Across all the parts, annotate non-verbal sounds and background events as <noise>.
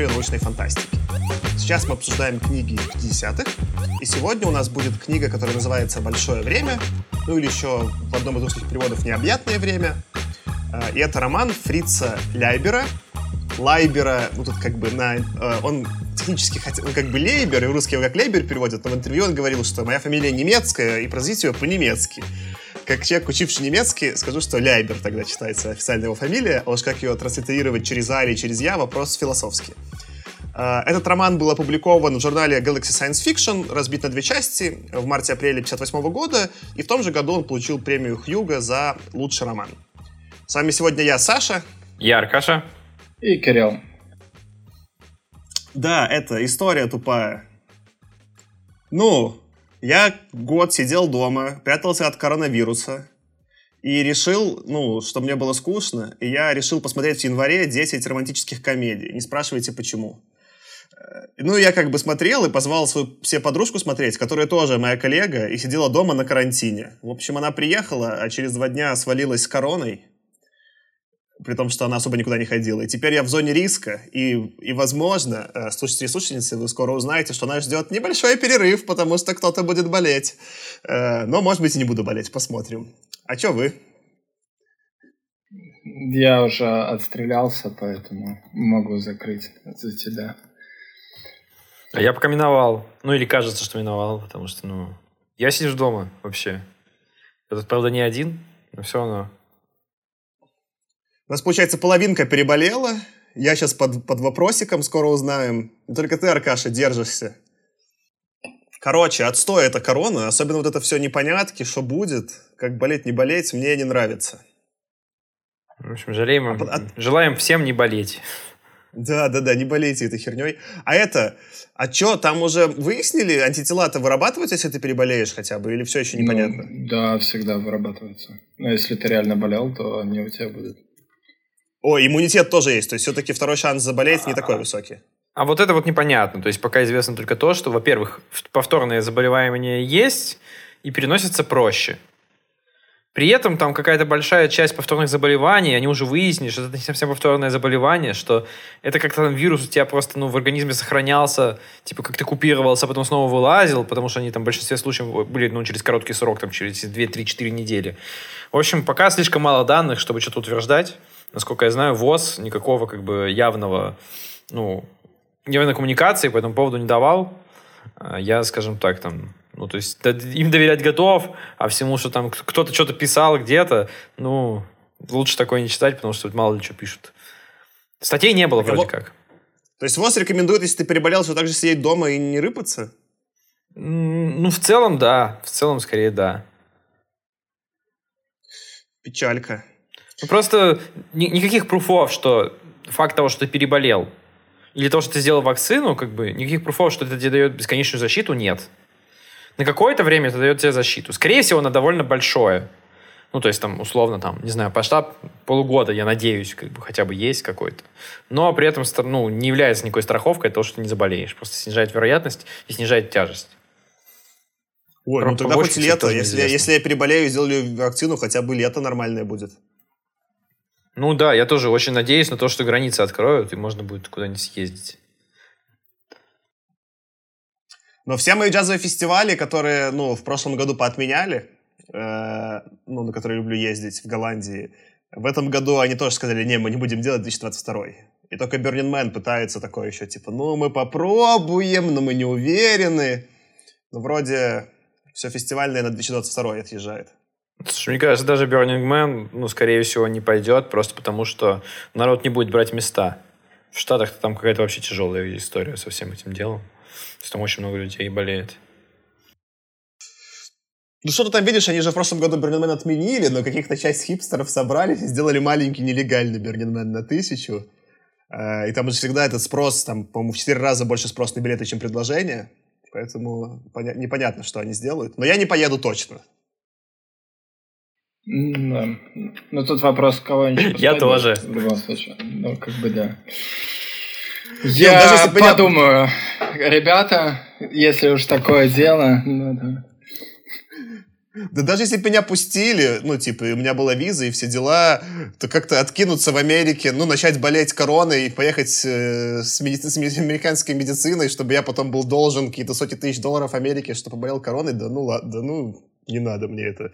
историю научной фантастики. Сейчас мы обсуждаем книги 50-х. И сегодня у нас будет книга, которая называется «Большое время», ну или еще в одном из русских переводов «Необъятное время». А, и это роман Фрица Ляйбера. Лайбера, ну тут как бы на... А, он технически хотел, ну, как бы Лейбер, и русский его как Лейбер переводят, но в интервью он говорил, что моя фамилия немецкая, и произносить ее по-немецки как человек, учивший немецкий, скажу, что Ляйбер тогда читается официальная его фамилия, а уж как ее транслитерировать через А или через Я, вопрос философский. А, этот роман был опубликован в журнале Galaxy Science Fiction, разбит на две части в марте-апреле 1958 года, и в том же году он получил премию Хьюга за лучший роман. С вами сегодня я, Саша. Я, Аркаша. И Кирилл. Да, это история тупая. Ну, я год сидел дома, прятался от коронавируса и решил, ну, что мне было скучно, и я решил посмотреть в январе 10 романтических комедий. Не спрашивайте, почему. Э, ну, я как бы смотрел и позвал свою все подружку смотреть, которая тоже моя коллега, и сидела дома на карантине. В общем, она приехала, а через два дня свалилась с короной при том, что она особо никуда не ходила. И теперь я в зоне риска, и, и возможно, э, слушатели и слушательницы, вы скоро узнаете, что нас ждет небольшой перерыв, потому что кто-то будет болеть. Э, но, может быть, и не буду болеть, посмотрим. А что вы? Я уже отстрелялся, поэтому могу закрыть за тебя. А я пока миновал. Ну, или кажется, что миновал, потому что, ну... Я сижу дома вообще. Я тут, правда, не один, но все равно у нас, получается, половинка переболела. Я сейчас под, под вопросиком, скоро узнаем. Только ты, Аркаша, держишься. Короче, отстой это корона. Особенно вот это все непонятки, что будет, как болеть, не болеть, мне не нравится. В общем, жалеем, а, от... желаем всем не болеть. Да, да, да, не болейте этой херней. А это, а что, там уже выяснили, антитела-то вырабатываются, если ты переболеешь хотя бы, или все еще непонятно? Ну, да, всегда вырабатываются. Но если ты реально болел, то они у тебя будут. О, иммунитет тоже есть, то есть все-таки второй шанс заболеть не такой высокий. А вот это вот непонятно. То есть пока известно только то, что, во-первых, повторные заболевания есть и переносятся проще. При этом там какая-то большая часть повторных заболеваний, они уже выяснили, что это не совсем повторное заболевание, что это как-то там вирус у тебя просто ну, в организме сохранялся, типа как-то купировался, а потом снова вылазил, потому что они там в большинстве случаев были ну, через короткий срок, там через 2-3-4 недели. В общем, пока слишком мало данных, чтобы что-то утверждать насколько я знаю, ВОЗ никакого как бы явного, ну, явной коммуникации по этому поводу не давал. А я, скажем так, там, ну, то есть им доверять готов, а всему, что там кто-то что-то писал где-то, ну, лучше такое не читать, потому что мало ли что пишут. Статей не было так, вроде а как. То есть ВОЗ рекомендует, если ты переболел, что также сидеть дома и не рыпаться? Ну, в целом, да. В целом, скорее, да. Печалька. Ну, просто ни, никаких пруфов, что факт того, что ты переболел, или того, что ты сделал вакцину, как бы никаких пруфов, что это тебе дает бесконечную защиту, нет. На какое-то время это дает тебе защиту. Скорее всего, она довольно большое. Ну, то есть, там, условно, там, не знаю, масштаб полугода, я надеюсь, как бы хотя бы есть какой-то. Но при этом, ну, не является никакой страховкой того, что ты не заболеешь. Просто снижает вероятность и снижает тяжесть. Ой, Про ну тогда хоть лето. Если, если я переболею и сделали вакцину, хотя бы лето нормальное будет. Ну да, я тоже очень надеюсь на то, что границы откроют, и можно будет куда-нибудь съездить. Но все мои джазовые фестивали, которые, ну, в прошлом году поотменяли, э, ну, на которые люблю ездить в Голландии, в этом году они тоже сказали, не, мы не будем делать 2022. И только Burning Man пытается такое еще, типа, ну, мы попробуем, но мы не уверены. Но вроде все фестивальное на 2022 отъезжает. Слушай, мне кажется, даже Burning Man, ну, скорее всего, не пойдет, просто потому что народ не будет брать места. В Штатах там какая-то вообще тяжелая история со всем этим делом. То есть там очень много людей болеет. Ну что ты там видишь, они же в прошлом году Man отменили, но каких-то часть хипстеров собрались и сделали маленький нелегальный Man на тысячу. А, и там же всегда этот спрос, там, по-моему, в четыре раза больше спрос на билеты, чем предложение. Поэтому непонятно, что они сделают. Но я не поеду точно. Да. Ну, тут вопрос, кого-нибудь <coughs> Я тоже. В любом случае. Ну, как бы, да. Я даже если подумаю, я... ребята, если уж такое дело, ну, да. Да даже если бы меня пустили, ну, типа, у меня была виза и все дела, то как-то откинуться в Америке, ну, начать болеть короной и поехать э, с, меди... с американской медициной, чтобы я потом был должен какие-то сотни тысяч долларов Америке, чтобы поболел короной, да ну ладно, да ну, не надо мне это.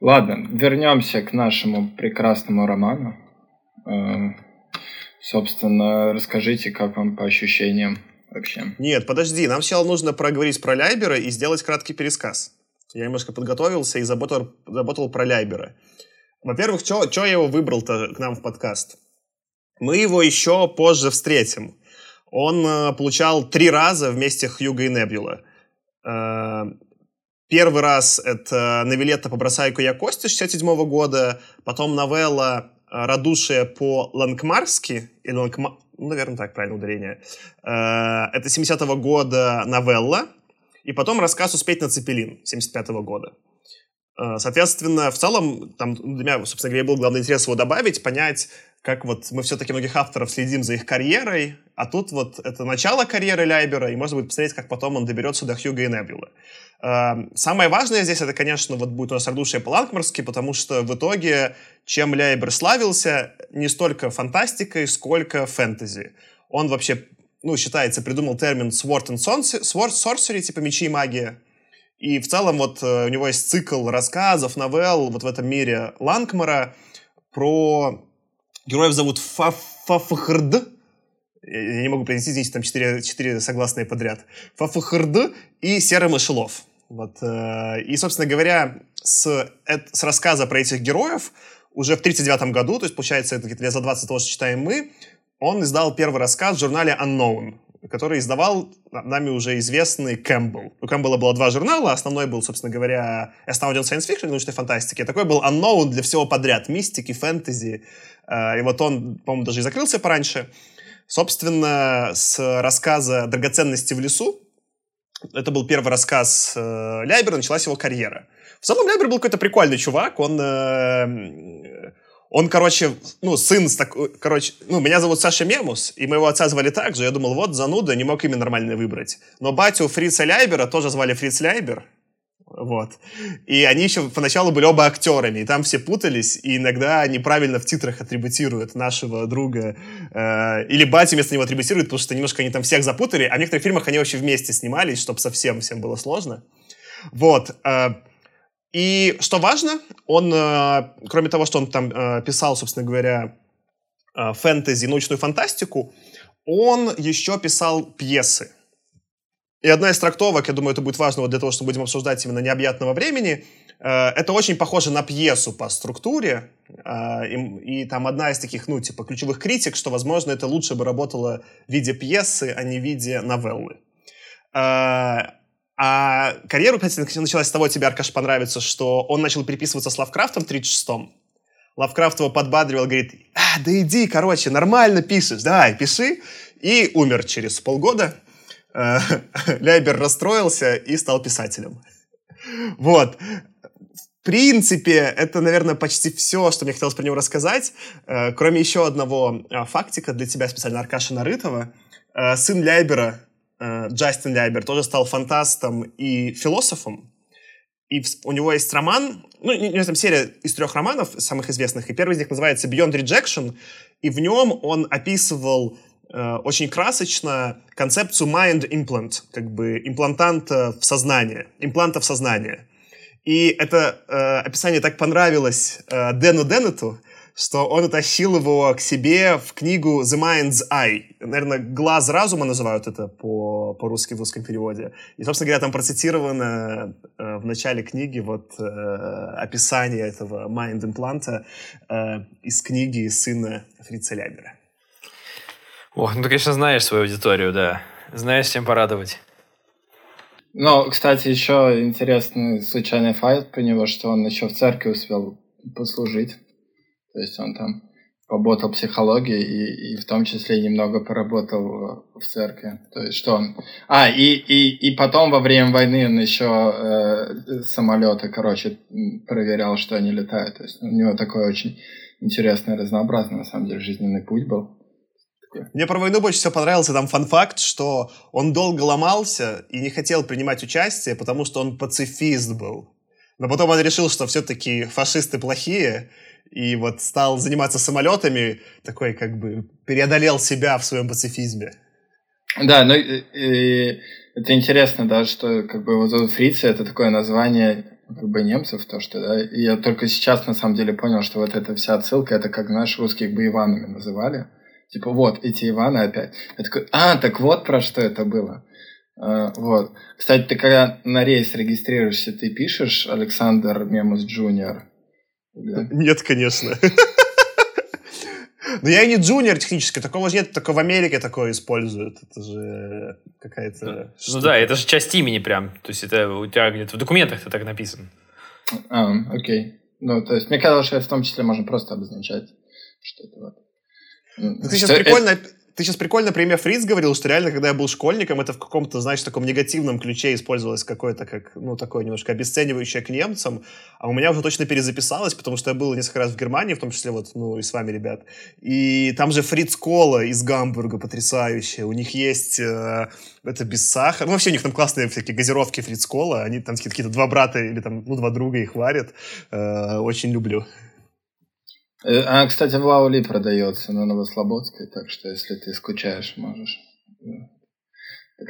Ладно, вернемся к нашему прекрасному роману. Э, собственно, расскажите, как вам по ощущениям вообще? Нет, подожди, нам сначала нужно проговорить про Лайбера и сделать краткий пересказ. Я немножко подготовился и заботал, заботал про Ляйбера. Во-первых, что я его выбрал-то к нам в подкаст? Мы его еще позже встретим. Он э, получал три раза вместе Хьюга и Небюла. Э, первый раз это новелета «Побросайку я кости» 67 года, потом новелла «Радушие по-лангмарски», или лангма... ну, наверное, так правильно ударение. Э, это 70-го года новелла, и потом рассказ «Успеть на Цепелин» 75 года. Э, соответственно, в целом, там для меня, собственно говоря, был главный интерес его добавить, понять, как вот мы все-таки многих авторов следим за их карьерой, а тут вот это начало карьеры Ляйбера, и можно будет посмотреть, как потом он доберется до Хьюга и Небюла. Э, самое важное здесь, это, конечно, вот будет у нас «Радушие по-лангмарски», потому что в итоге, чем Ляйбер славился, не столько фантастикой, сколько фэнтези. Он вообще ну, считается, придумал термин sword and sword sorcery, типа мечи и магия. И в целом вот э, у него есть цикл рассказов, новелл вот в этом мире Ланкмара про... Героев зовут Фафахрд. Я не могу произнести, здесь там четыре, четыре согласные подряд. Фафахрд и Серый Мышелов. Вот. Э, и, собственно говоря, с, с рассказа про этих героев уже в 1939 году, то есть, получается, это где-то лет за 20 того, что читаем мы, он издал первый рассказ в журнале Unknown, который издавал нами уже известный Кэмпбелл. У Кэмпбелла было два журнала, основной был, собственно говоря, Astounding Science Fiction, научной фантастики, такой был Unknown для всего подряд, мистики, фэнтези, э, и вот он, по-моему, даже и закрылся пораньше. Собственно, с рассказа «Драгоценности в лесу», это был первый рассказ э, Ляйбера, началась его карьера. В целом Ляйбер был какой-то прикольный чувак, он э, он, короче, ну, сын с такой... Короче, ну, меня зовут Саша Мемус, и моего отца звали так же. Я думал, вот, зануда, не мог имя нормально выбрать. Но батю Фрица Ляйбера тоже звали Фриц Ляйбер. Вот. И они еще поначалу были оба актерами, и там все путались, и иногда неправильно в титрах атрибутируют нашего друга. Э, или батю вместо него атрибутируют, потому что немножко они там всех запутали, а в некоторых фильмах они вообще вместе снимались, чтобы совсем всем было сложно. Вот. Э, и что важно, он, э, кроме того, что он там э, писал, собственно говоря, э, фэнтези, научную фантастику, он еще писал пьесы. И одна из трактовок, я думаю, это будет важно вот для того, что будем обсуждать именно необъятного времени, это очень похоже на пьесу по структуре, и, и там одна из таких, ну, типа, ключевых критик, что, возможно, это лучше бы работало в виде пьесы, а не в виде новеллы. А карьера, кстати, началась с того, тебе, Аркаш, понравится, что он начал переписываться с Лавкрафтом в 36-м. Лавкрафт его подбадривал, говорит, а, да иди, короче, нормально пишешь, давай, пиши. И умер через полгода. Э, <laughs> Ляйбер расстроился и стал писателем. Вот. В принципе, это, наверное, почти все, что мне хотелось про него рассказать. Э, кроме еще одного а, фактика для тебя специально, Аркаша Нарытова. Э, сын Ляйбера, Джастин Ляйбер тоже стал фантастом и философом. И у него есть роман, ну, не, не там серия из трех романов, самых известных, и первый из них называется Beyond Rejection, и в нем он описывал э, очень красочно концепцию mind implant, как бы имплантанта в сознание, импланта в сознание. И это э, описание так понравилось э, Дэну Деннету, что он утащил его к себе в книгу The Mind's Eye. Наверное, «Глаз разума» называют это по, по-русски в русском переводе. И, собственно говоря, там процитировано э, в начале книги вот э, описание этого mind-импланта э, из книги сына Фрица Лябера. О, ну ты, конечно, знаешь свою аудиторию, да. Знаешь, чем порадовать. Ну, кстати, еще интересный случайный факт про него, что он еще в церкви успел послужить. То есть он там поработал психологией и, и в том числе немного поработал в церкви. То есть что он... А, и, и, и потом во время войны он еще э, самолеты, короче, проверял, что они летают. То есть у него такой очень интересный, разнообразный, на самом деле, жизненный путь был. Мне про войну больше всего понравился там фан-факт, что он долго ломался и не хотел принимать участие, потому что он пацифист был. Но потом он решил, что все-таки фашисты плохие, и вот стал заниматься самолетами, такой как бы преодолел себя в своем пацифизме. Да, ну и, это интересно, да, что как бы вот фрицы это такое название как бы немцев, то что, да, и я только сейчас на самом деле понял, что вот эта вся отсылка, это как, знаешь, русских бы Иванами называли. Типа, вот, эти Иваны опять. Я такой, а, так вот про что это было. А, вот. Кстати, ты когда на рейс регистрируешься, ты пишешь Александр Мемус Junior? <laughs> Нет, конечно. <laughs> Но я и не junior технически, такого же нет, только в Америке такое используют. Это же какая-то... Ну да, это же часть имени прям. То есть это у тебя где-то в документах это так написано. А, окей. Ну, то есть мне казалось, что в том числе можно просто обозначать, что это вот. Ну, ты сейчас прикольно, это... ты сейчас прикольно про имя Фриц говорил, что реально, когда я был школьником, это в каком-то, знаешь, таком негативном ключе использовалось какое-то, как, ну, такое немножко обесценивающее к немцам, а у меня уже точно перезаписалось, потому что я был несколько раз в Германии, в том числе вот, ну, и с вами, ребят, и там же Фриц Кола из Гамбурга потрясающая, у них есть э, это без сахара, ну, вообще у них там классные всякие газировки Фриц Кола, они там какие-то два брата или там, ну, два друга их варят, э, очень люблю. Э, а, кстати, в Лаули продается на Новослободской, так что если ты скучаешь, можешь. Э,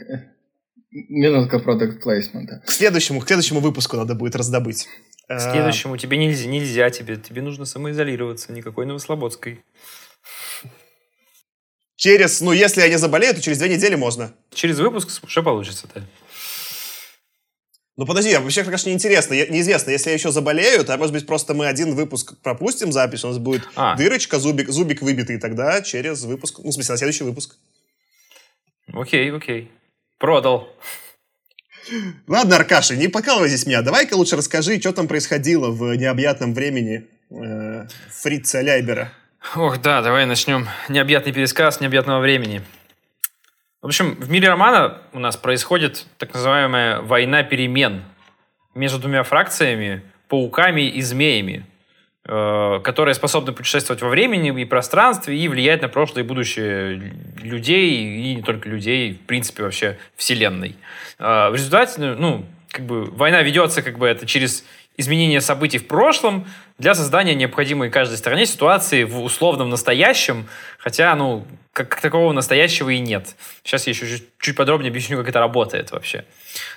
минутка продукт плейсмента. К следующему, к следующему выпуску надо будет раздобыть. К э, следующему тебе нельзя, нельзя тебе, тебе нужно самоизолироваться, никакой Новослободской. Через, ну, если я не заболею, то через две недели можно. Через выпуск уже получится-то. Ну подожди, а вообще, конечно, неинтересно, неизвестно. Если я еще заболею, то, может быть, просто мы один выпуск пропустим запись, у нас будет а. дырочка, зубик, зубик выбитый, и тогда через выпуск, ну, в смысле, на следующий выпуск. Окей, окей. Продал. Ладно, Аркаша, не покалывай здесь меня. Давай-ка лучше расскажи, что там происходило в необъятном времени э, Фрица Ляйбера. Ох, да, давай начнем. Необъятный пересказ необъятного времени. В общем, в мире романа у нас происходит так называемая война перемен между двумя фракциями, пауками и змеями, э, которые способны путешествовать во времени и пространстве и влиять на прошлое и будущее людей, и не только людей, в принципе, вообще Вселенной. Э, в результате, ну, как бы война ведется как бы это через изменение событий в прошлом для создания необходимой каждой стороне ситуации в условном настоящем, хотя, ну, как, как такого настоящего и нет. Сейчас я еще чуть, чуть подробнее объясню, как это работает вообще.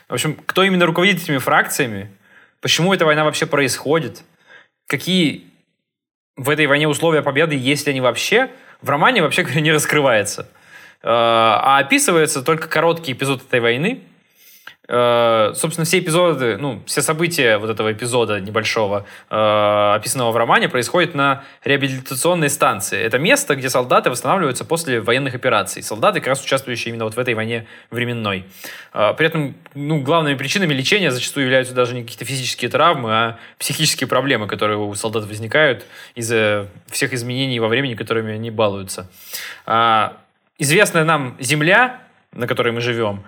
В общем, кто именно руководит этими фракциями, почему эта война вообще происходит, какие в этой войне условия победы, есть ли они вообще, в романе вообще не раскрывается. Э, а описывается только короткий эпизод этой войны, собственно, все эпизоды, ну, все события вот этого эпизода небольшого, э, описанного в романе, происходят на реабилитационной станции. Это место, где солдаты восстанавливаются после военных операций. Солдаты, как раз участвующие именно вот в этой войне временной. Э, при этом, ну, главными причинами лечения зачастую являются даже не какие-то физические травмы, а психические проблемы, которые у солдат возникают из-за всех изменений во времени, которыми они балуются. Известная нам Земля, на которой мы живем,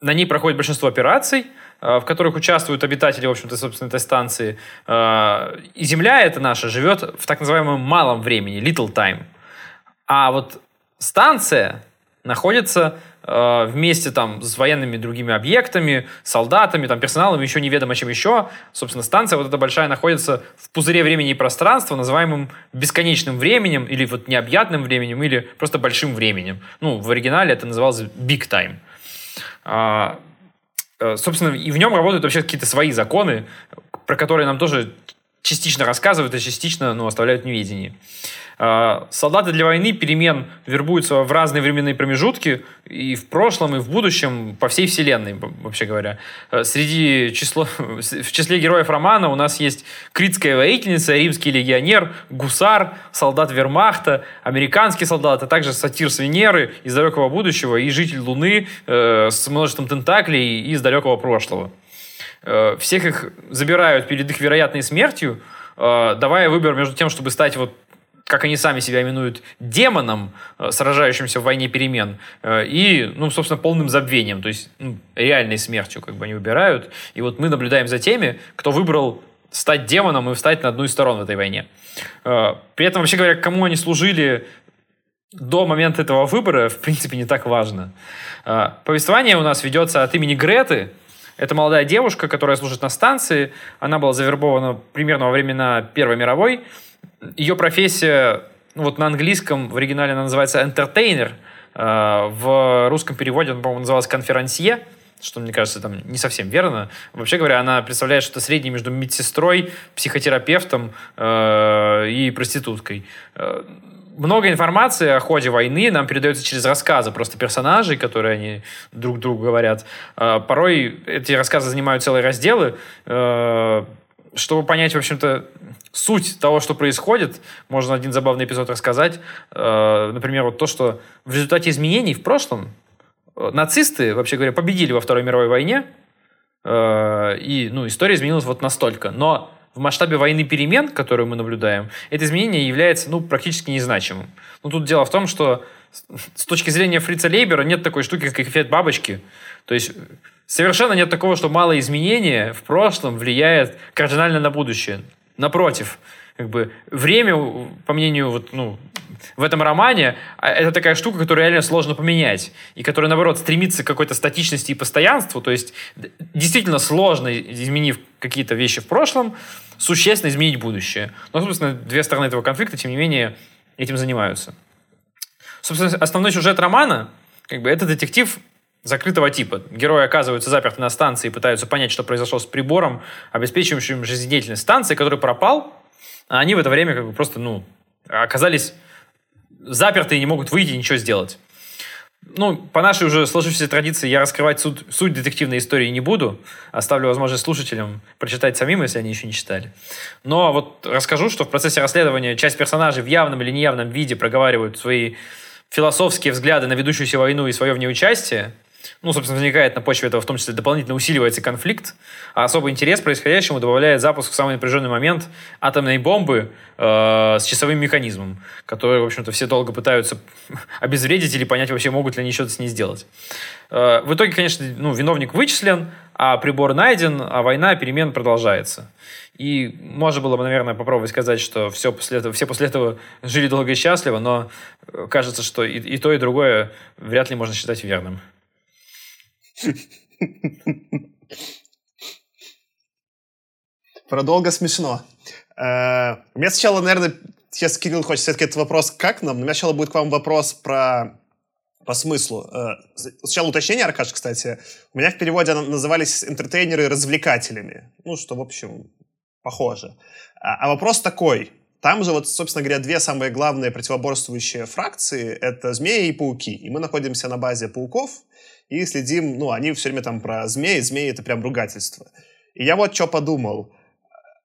на ней проходит большинство операций, э, в которых участвуют обитатели, в общем-то, собственно, этой станции. Э, и Земля эта наша живет в так называемом малом времени, little time. А вот станция находится э, вместе там с военными другими объектами, солдатами, там, персоналом, еще неведомо чем еще. Собственно, станция вот эта большая находится в пузыре времени и пространства, называемым бесконечным временем, или вот необъятным временем, или просто большим временем. Ну, в оригинале это называлось big time. А, э, собственно, и в нем работают вообще какие-то свои законы, про которые нам тоже частично рассказывают, а частично ну, оставляют в неведении. А, солдаты для войны перемен вербуются в разные временные промежутки и в прошлом, и в будущем по всей вселенной, вообще говоря. А, среди число, <laughs> в числе героев романа у нас есть критская воительница, римский легионер, гусар, солдат вермахта, американский солдат, а также сатир с Венеры из далекого будущего и житель Луны э, с множеством тентаклей из далекого прошлого. Э, всех их забирают перед их вероятной смертью, э, давая выбор между тем, чтобы стать вот как они сами себя именуют, демоном, э, сражающимся в войне перемен, и, ну, собственно, полным забвением, то есть ну, реальной смертью, как бы они выбирают. И вот мы наблюдаем за теми, кто выбрал стать демоном и встать на одну из сторон в этой войне. При этом, вообще говоря, кому они служили, до момента этого выбора, в принципе, не так важно. Повествование у нас ведется от имени Греты. Это молодая девушка, которая служит на станции. Она была завербована примерно во времена Первой мировой. Ее профессия, ну, вот на английском в оригинале она называется entertainer, а, в русском переводе он, по-моему, назывался конферансье что, мне кажется, там не совсем верно. Вообще говоря, она представляет что-то среднее между медсестрой, психотерапевтом э, и проституткой. Э, много информации о ходе войны нам передается через рассказы просто персонажей, которые они друг другу говорят. Э, порой эти рассказы занимают целые разделы. Э, чтобы понять, в общем-то, суть того, что происходит, можно один забавный эпизод рассказать. Э, например, вот то, что в результате изменений в прошлом нацисты, вообще говоря, победили во Второй мировой войне, э, и ну, история изменилась вот настолько. Но в масштабе войны перемен, которую мы наблюдаем, это изменение является ну, практически незначимым. Но тут дело в том, что с точки зрения Фрица Лейбера нет такой штуки, как эффект бабочки. То есть совершенно нет такого, что малое изменение в прошлом влияет кардинально на будущее. Напротив, как бы время, по мнению вот, ну, в этом романе, а, это такая штука, которую реально сложно поменять, и которая, наоборот, стремится к какой-то статичности и постоянству, то есть действительно сложно, изменив какие-то вещи в прошлом, существенно изменить будущее. Но, собственно, две стороны этого конфликта, тем не менее, этим занимаются. Собственно, основной сюжет романа, как бы, это детектив закрытого типа. Герои оказываются заперты на станции и пытаются понять, что произошло с прибором, обеспечивающим жизнедеятельность станции, который пропал, а они в это время как бы просто, ну, оказались заперты и не могут выйти и ничего сделать. Ну, по нашей уже сложившейся традиции я раскрывать суть, суть детективной истории не буду. Оставлю возможность слушателям прочитать самим, если они еще не читали. Но вот расскажу, что в процессе расследования часть персонажей в явном или неявном виде проговаривают свои философские взгляды на ведущуюся войну и свое в ней участие ну, собственно, возникает на почве этого в том числе дополнительно усиливается конфликт, а особый интерес происходящему добавляет запуск в самый напряженный момент атомной бомбы э, с часовым механизмом, который, в общем-то, все долго пытаются <laughs> обезвредить или понять вообще, могут ли они что-то с ней сделать. Э, в итоге, конечно, ну, виновник вычислен, а прибор найден, а война, перемен продолжается. И можно было бы, наверное, попробовать сказать, что все после этого, все после этого жили долго и счастливо, но э, кажется, что и, и то, и другое вряд ли можно считать верным. Продолго смешно. Э, у меня сначала, наверное, сейчас Кирилл хочет все-таки этот вопрос как нам, но у меня сначала будет к вам вопрос про по смыслу. Э, сначала уточнение, Аркаш, кстати. У меня в переводе назывались интертейнеры развлекателями. Ну, что, в общем, похоже. А, а вопрос такой. Там же, вот, собственно говоря, две самые главные противоборствующие фракции — это змеи и пауки. И мы находимся на базе пауков — и следим, ну, они все время там про змеи, змеи — это прям ругательство. И я вот что подумал.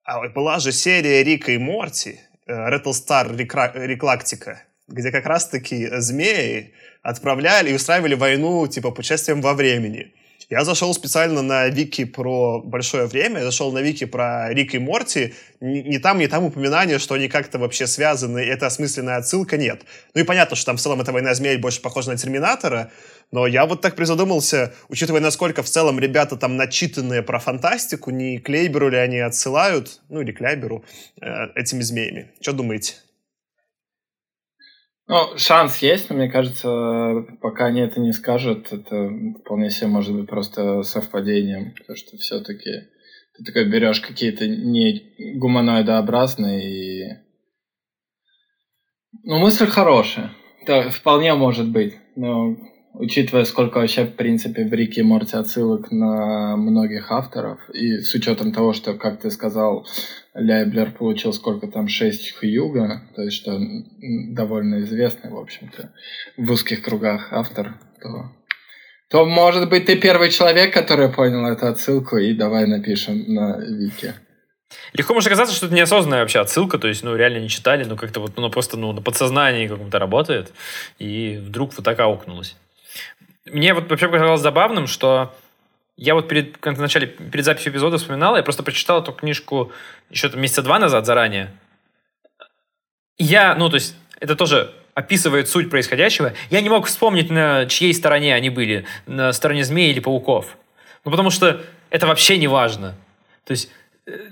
А была же серия Рика и Морти, Реттлстар Реклактика, где как раз-таки змеи отправляли и устраивали войну, типа, путешествием во времени. Я зашел специально на вики про большое время, я зашел на вики про Рик и Морти, ни, там, ни там упоминания, что они как-то вообще связаны, это осмысленная отсылка, нет. Ну и понятно, что там в целом эта война змей больше похожа на Терминатора, но я вот так призадумался, учитывая, насколько в целом ребята там начитанные про фантастику, не Клейберу ли они отсылают, ну или Клейберу, э, этими змеями. Что думаете? Ну, шанс есть, но мне кажется, пока они это не скажут, это вполне себе может быть просто совпадением, потому что все-таки ты такой берешь какие-то не гуманоидообразные и... Ну, мысль хорошая. Это вполне может быть, но учитывая, сколько вообще, в принципе, в Рике и Морти отсылок на многих авторов, и с учетом того, что, как ты сказал, Ляйблер получил сколько там, 6 Хьюга, то есть что довольно известный, в общем-то, в узких кругах автор, то, то, может быть, ты первый человек, который понял эту отсылку, и давай напишем на Вики. Легко может оказаться, что это неосознанная вообще отсылка, то есть, ну, реально не читали, но как-то вот, ну, просто, ну, на подсознании каком-то работает, и вдруг вот так аукнулось. Мне вот вообще показалось забавным, что я вот перед, в начале, перед записью эпизода вспоминал, я просто прочитал эту книжку еще там месяца два назад заранее. Я, ну, то есть, это тоже описывает суть происходящего. Я не мог вспомнить, на чьей стороне они были, на стороне змей или пауков. Ну, потому что это вообще не важно. То есть,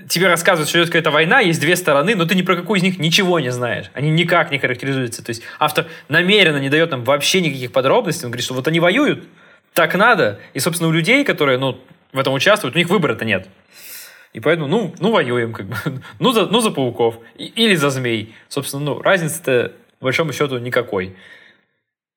тебе рассказывают, что идет какая-то война, есть две стороны, но ты ни про какую из них ничего не знаешь. Они никак не характеризуются. То есть автор намеренно не дает нам вообще никаких подробностей. Он говорит, что вот они воюют, так надо. И, собственно, у людей, которые ну, в этом участвуют, у них выбора-то нет. И поэтому, ну, ну воюем, как бы. <laughs> ну, за, ну, за пауков. И, или за змей. Собственно, ну, разницы-то, по большому счету, никакой.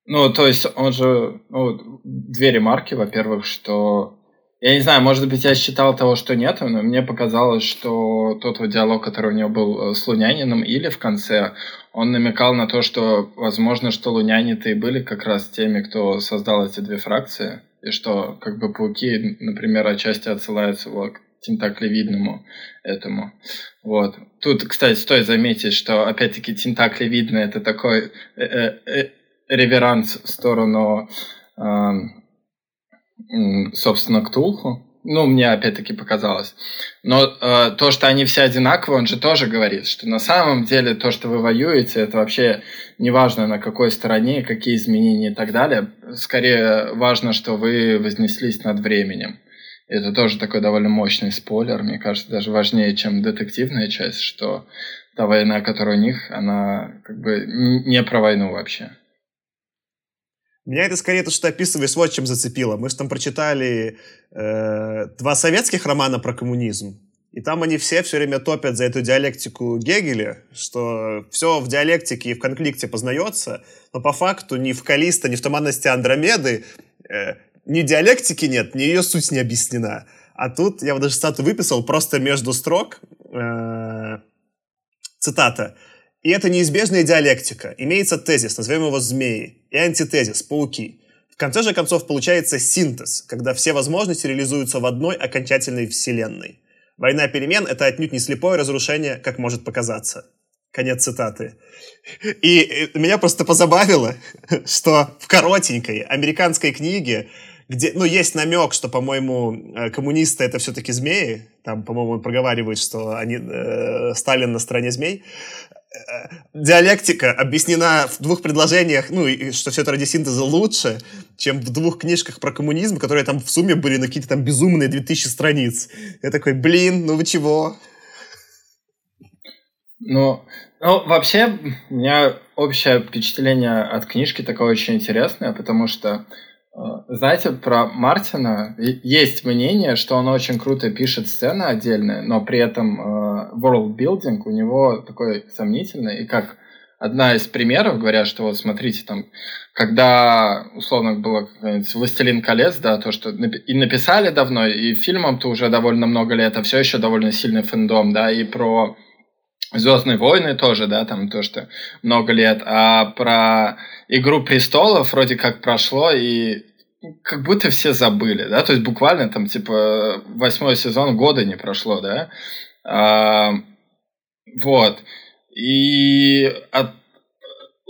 Ну, то есть он же, ну, две ремарки, во-первых, что я не знаю, может быть, я считал того, что нет, но мне показалось, что тот вот диалог, который у него был э, с Лунянином, или в конце, он намекал на то, что, возможно, что Луняниты и были как раз теми, кто создал эти две фракции, и что, как бы, пауки, например, отчасти отсылаются вот, к тентаклевидному этому. Вот. Тут, кстати, стоит заметить, что, опять-таки, тентаклевидный — это такой э -э -э реверанс в сторону собственно, Ктулху. Ну, мне опять-таки показалось. Но э, то, что они все одинаковые, он же тоже говорит, что на самом деле то, что вы воюете, это вообще не важно на какой стороне, какие изменения и так далее. Скорее важно, что вы вознеслись над временем. Это тоже такой довольно мощный спойлер, мне кажется, даже важнее, чем детективная часть, что та война, которая у них, она как бы не про войну вообще. Меня это скорее то, что описываешь, вот чем зацепило. Мы же там прочитали э, два советских романа про коммунизм. И там они все все время топят за эту диалектику Гегеля, что все в диалектике и в конфликте познается, но по факту ни в Калиста, ни в Туманности Андромеды э, ни диалектики нет, ни ее суть не объяснена. А тут я вот даже стату выписал просто между строк. Э, цитата. И это неизбежная диалектика. Имеется тезис, назовем его змеи, и антитезис, пауки. В конце же концов получается синтез, когда все возможности реализуются в одной окончательной вселенной. Война перемен — это отнюдь не слепое разрушение, как может показаться. Конец цитаты. И меня просто позабавило, <laughs> что в коротенькой американской книге, где, ну, есть намек, что, по-моему, э, коммунисты — это все-таки змеи, там, по-моему, он проговаривает, что они, э, Сталин на стороне змей, диалектика объяснена в двух предложениях, ну, и что все это ради синтеза лучше, чем в двух книжках про коммунизм, которые там в сумме были на какие-то там безумные 2000 страниц. Я такой, блин, ну вы чего? Ну, ну, вообще, у меня общее впечатление от книжки такое очень интересное, потому что Э, знаете, про Мартина есть мнение, что он очень круто пишет сцены отдельные, но при этом э, world building у него такой сомнительный. И как одна из примеров говорят, что вот смотрите, там, когда условно было «Властелин колец», да, то, что и написали давно, и фильмом-то уже довольно много лет, а все еще довольно сильный фэндом, да, и про Звездные войны тоже, да, там то, что много лет, а про Игру престолов вроде как прошло, и как будто все забыли, да, то есть буквально там типа восьмой сезон года не прошло, да, а, вот, и от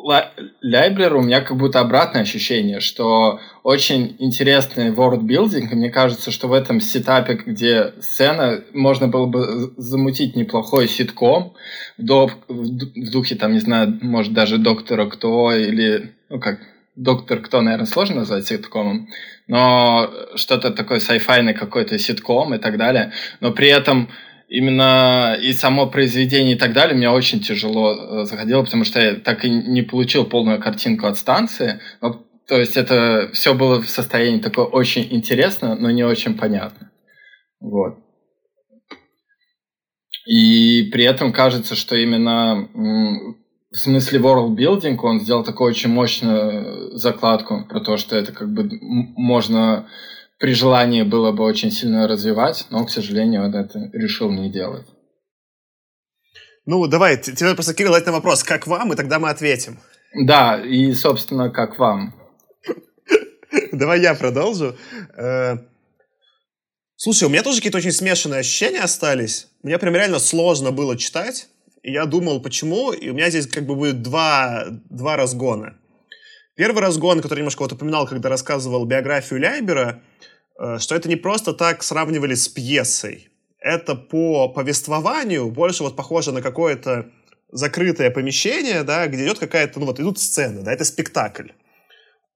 Лайблер у меня как будто обратное ощущение, что очень интересный world-building, и мне кажется, что в этом сетапе, где сцена, можно было бы замутить неплохой ситком до, в духе, там, не знаю, может, даже Доктора Кто или, ну, как, Доктор Кто, наверное, сложно назвать ситкомом, но что-то такое sci-fi какой-то ситком и так далее, но при этом именно и само произведение и так далее меня очень тяжело э, заходило, потому что я так и не получил полную картинку от станции. Но, то есть это все было в состоянии такое очень интересно, но не очень понятно. Вот. И при этом кажется, что именно в смысле world building он сделал такую очень мощную закладку про то, что это как бы можно при желании было бы очень сильно развивать, но, к сожалению, он это решил не делать. Ну, давай, тебе просто, Кирилл, на вопрос, как вам, и тогда мы ответим. Да, и, собственно, как вам. <laughs> Давай я продолжу. Э, слушай, у меня тоже какие-то очень смешанные ощущения остались. Мне прям реально сложно было читать. И я думал, почему. И у меня здесь как бы будет два, два разгона. Первый разгон, который немножко вот упоминал, когда рассказывал биографию Ляйбера, что это не просто так сравнивали с пьесой. Это по повествованию больше вот похоже на какое-то закрытое помещение, да, где идет какая-то, ну вот идут сцены, да, это спектакль.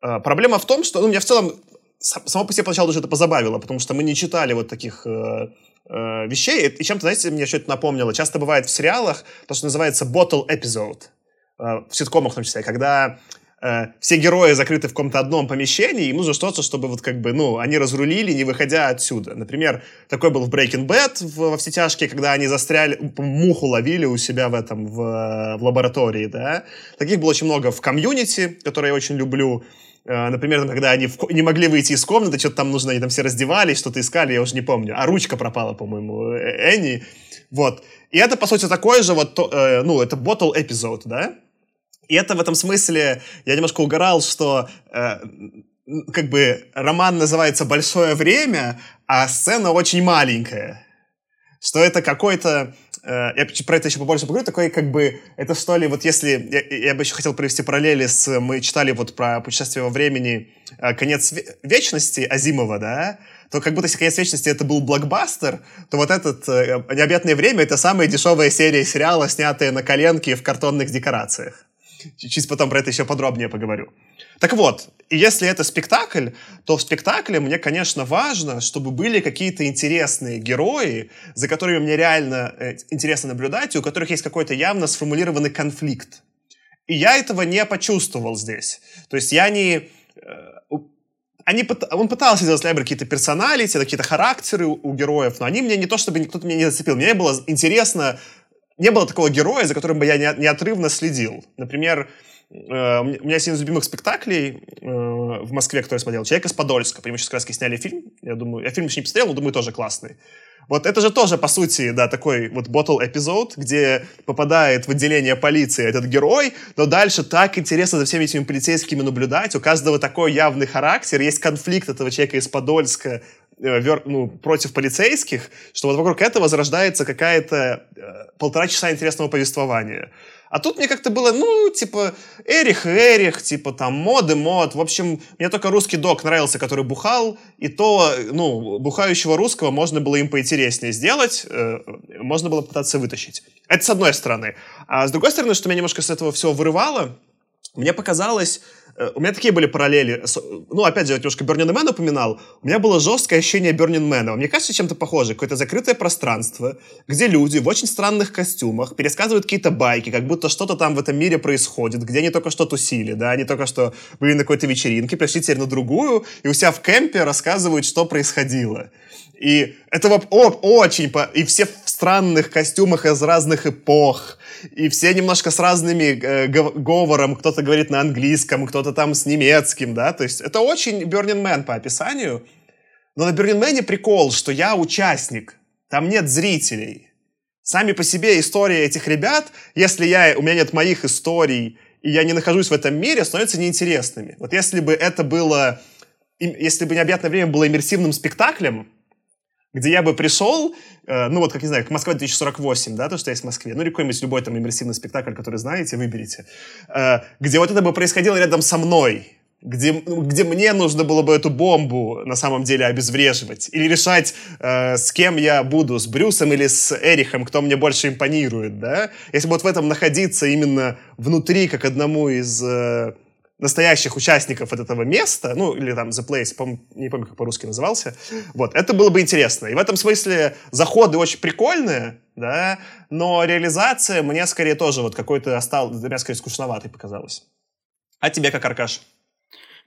Э, проблема в том, что, ну, меня в целом само по себе поначалу даже это позабавило, потому что мы не читали вот таких э, э, вещей. И чем-то, знаете, мне что-то напомнило. Часто бывает в сериалах то, что называется bottle episode. Э, в ситкомах в том числе, когда э, все герои закрыты в каком-то одном помещении, им нужно что-то, чтобы вот как бы, ну, они разрулили, не выходя отсюда. Например, такой был в Breaking Bad в, во все тяжкие, когда они застряли, муху ловили у себя в этом, в, в лаборатории, да. Таких было очень много в комьюнити, который я очень люблю. Э, например, когда они в, не могли выйти из комнаты, что-то там нужно, они там все раздевались, что-то искали, я уже не помню. А ручка пропала, по-моему, э, Энни. Вот. И это, по сути, такой же вот, э, ну, это bottle эпизод, да? И это в этом смысле, я немножко угорал, что э, как бы роман называется «Большое время», а сцена очень маленькая. Что это какой-то... Э, я про это еще побольше поговорю. Такой как бы... Это что ли, вот если... Я, я бы еще хотел провести параллели с... Мы читали вот про путешествие во времени э, «Конец вечности» Азимова, да? то как будто если «Конец вечности» это был блокбастер, то вот этот э, «Необъятное время» — это самая дешевая серия сериала, снятая на коленке в картонных декорациях. Чуть потом про это еще подробнее поговорю. Так вот, и если это спектакль, то в спектакле мне, конечно, важно, чтобы были какие-то интересные герои, за которыми мне реально э, интересно наблюдать, и у которых есть какой-то явно сформулированный конфликт. И я этого не почувствовал здесь. То есть я не... Э, они, он пытался сделать Лайбер какие-то персоналити, какие-то характеры у, героев, но они мне не то, чтобы кто-то меня не зацепил. Мне было интересно не было такого героя, за которым бы я неотрывно следил. Например, э, у меня есть один из любимых спектаклей э, в Москве, который я смотрел, «Человек из Подольска». По нему сейчас раз сняли фильм. Я думаю, я фильм еще не посмотрел, но думаю, тоже классный. Вот это же тоже, по сути, да, такой вот ботл эпизод, где попадает в отделение полиции этот герой, но дальше так интересно за всеми этими полицейскими наблюдать. У каждого такой явный характер, есть конфликт этого человека из Подольска Э, ну, против полицейских, что вот вокруг этого зарождается какая-то э, полтора часа интересного повествования. А тут мне как-то было, ну, типа, Эрих Эрих, типа, там, мод и мод. В общем, мне только русский док нравился, который бухал, и то, ну, бухающего русского можно было им поинтереснее сделать, э, можно было пытаться вытащить. Это с одной стороны. А с другой стороны, что меня немножко с этого всего вырывало, мне показалось, у меня такие были параллели. Ну, опять же, я немножко Burning Man упоминал. У меня было жесткое ощущение Burning Man. Мне кажется, чем-то похоже. Какое-то закрытое пространство, где люди в очень странных костюмах пересказывают какие-то байки, как будто что-то там в этом мире происходит, где они только что тусили, да, они только что были на какой-то вечеринке, пришли теперь на другую, и у себя в кемпе рассказывают, что происходило. И это о, очень... И все странных костюмах из разных эпох. И все немножко с разными э, говором. Кто-то говорит на английском, кто-то там с немецким, да. То есть это очень Burning Man по описанию. Но на Burning Man прикол, что я участник. Там нет зрителей. Сами по себе истории этих ребят, если я, у меня нет моих историй, и я не нахожусь в этом мире, становятся неинтересными. Вот если бы это было... Если бы «Необъятное время» было иммерсивным спектаклем, где я бы пришел, э, ну вот, как не знаю, к Москва 2048, да, то, что есть в Москве, ну или какой-нибудь любой там иммерсивный спектакль, который знаете, выберите, э, где вот это бы происходило рядом со мной, где, ну, где мне нужно было бы эту бомбу на самом деле обезвреживать, или решать, э, с кем я буду, с Брюсом или с Эрихом, кто мне больше импонирует, да, если бы вот в этом находиться именно внутри, как одному из... Э, настоящих участников от этого места, ну, или там The Place, пом- не помню, как по-русски назывался, вот, это было бы интересно. И в этом смысле заходы очень прикольные, да, но реализация мне скорее тоже вот какой-то остал, для меня скорее скучноватой показалась. А тебе как, Аркаш?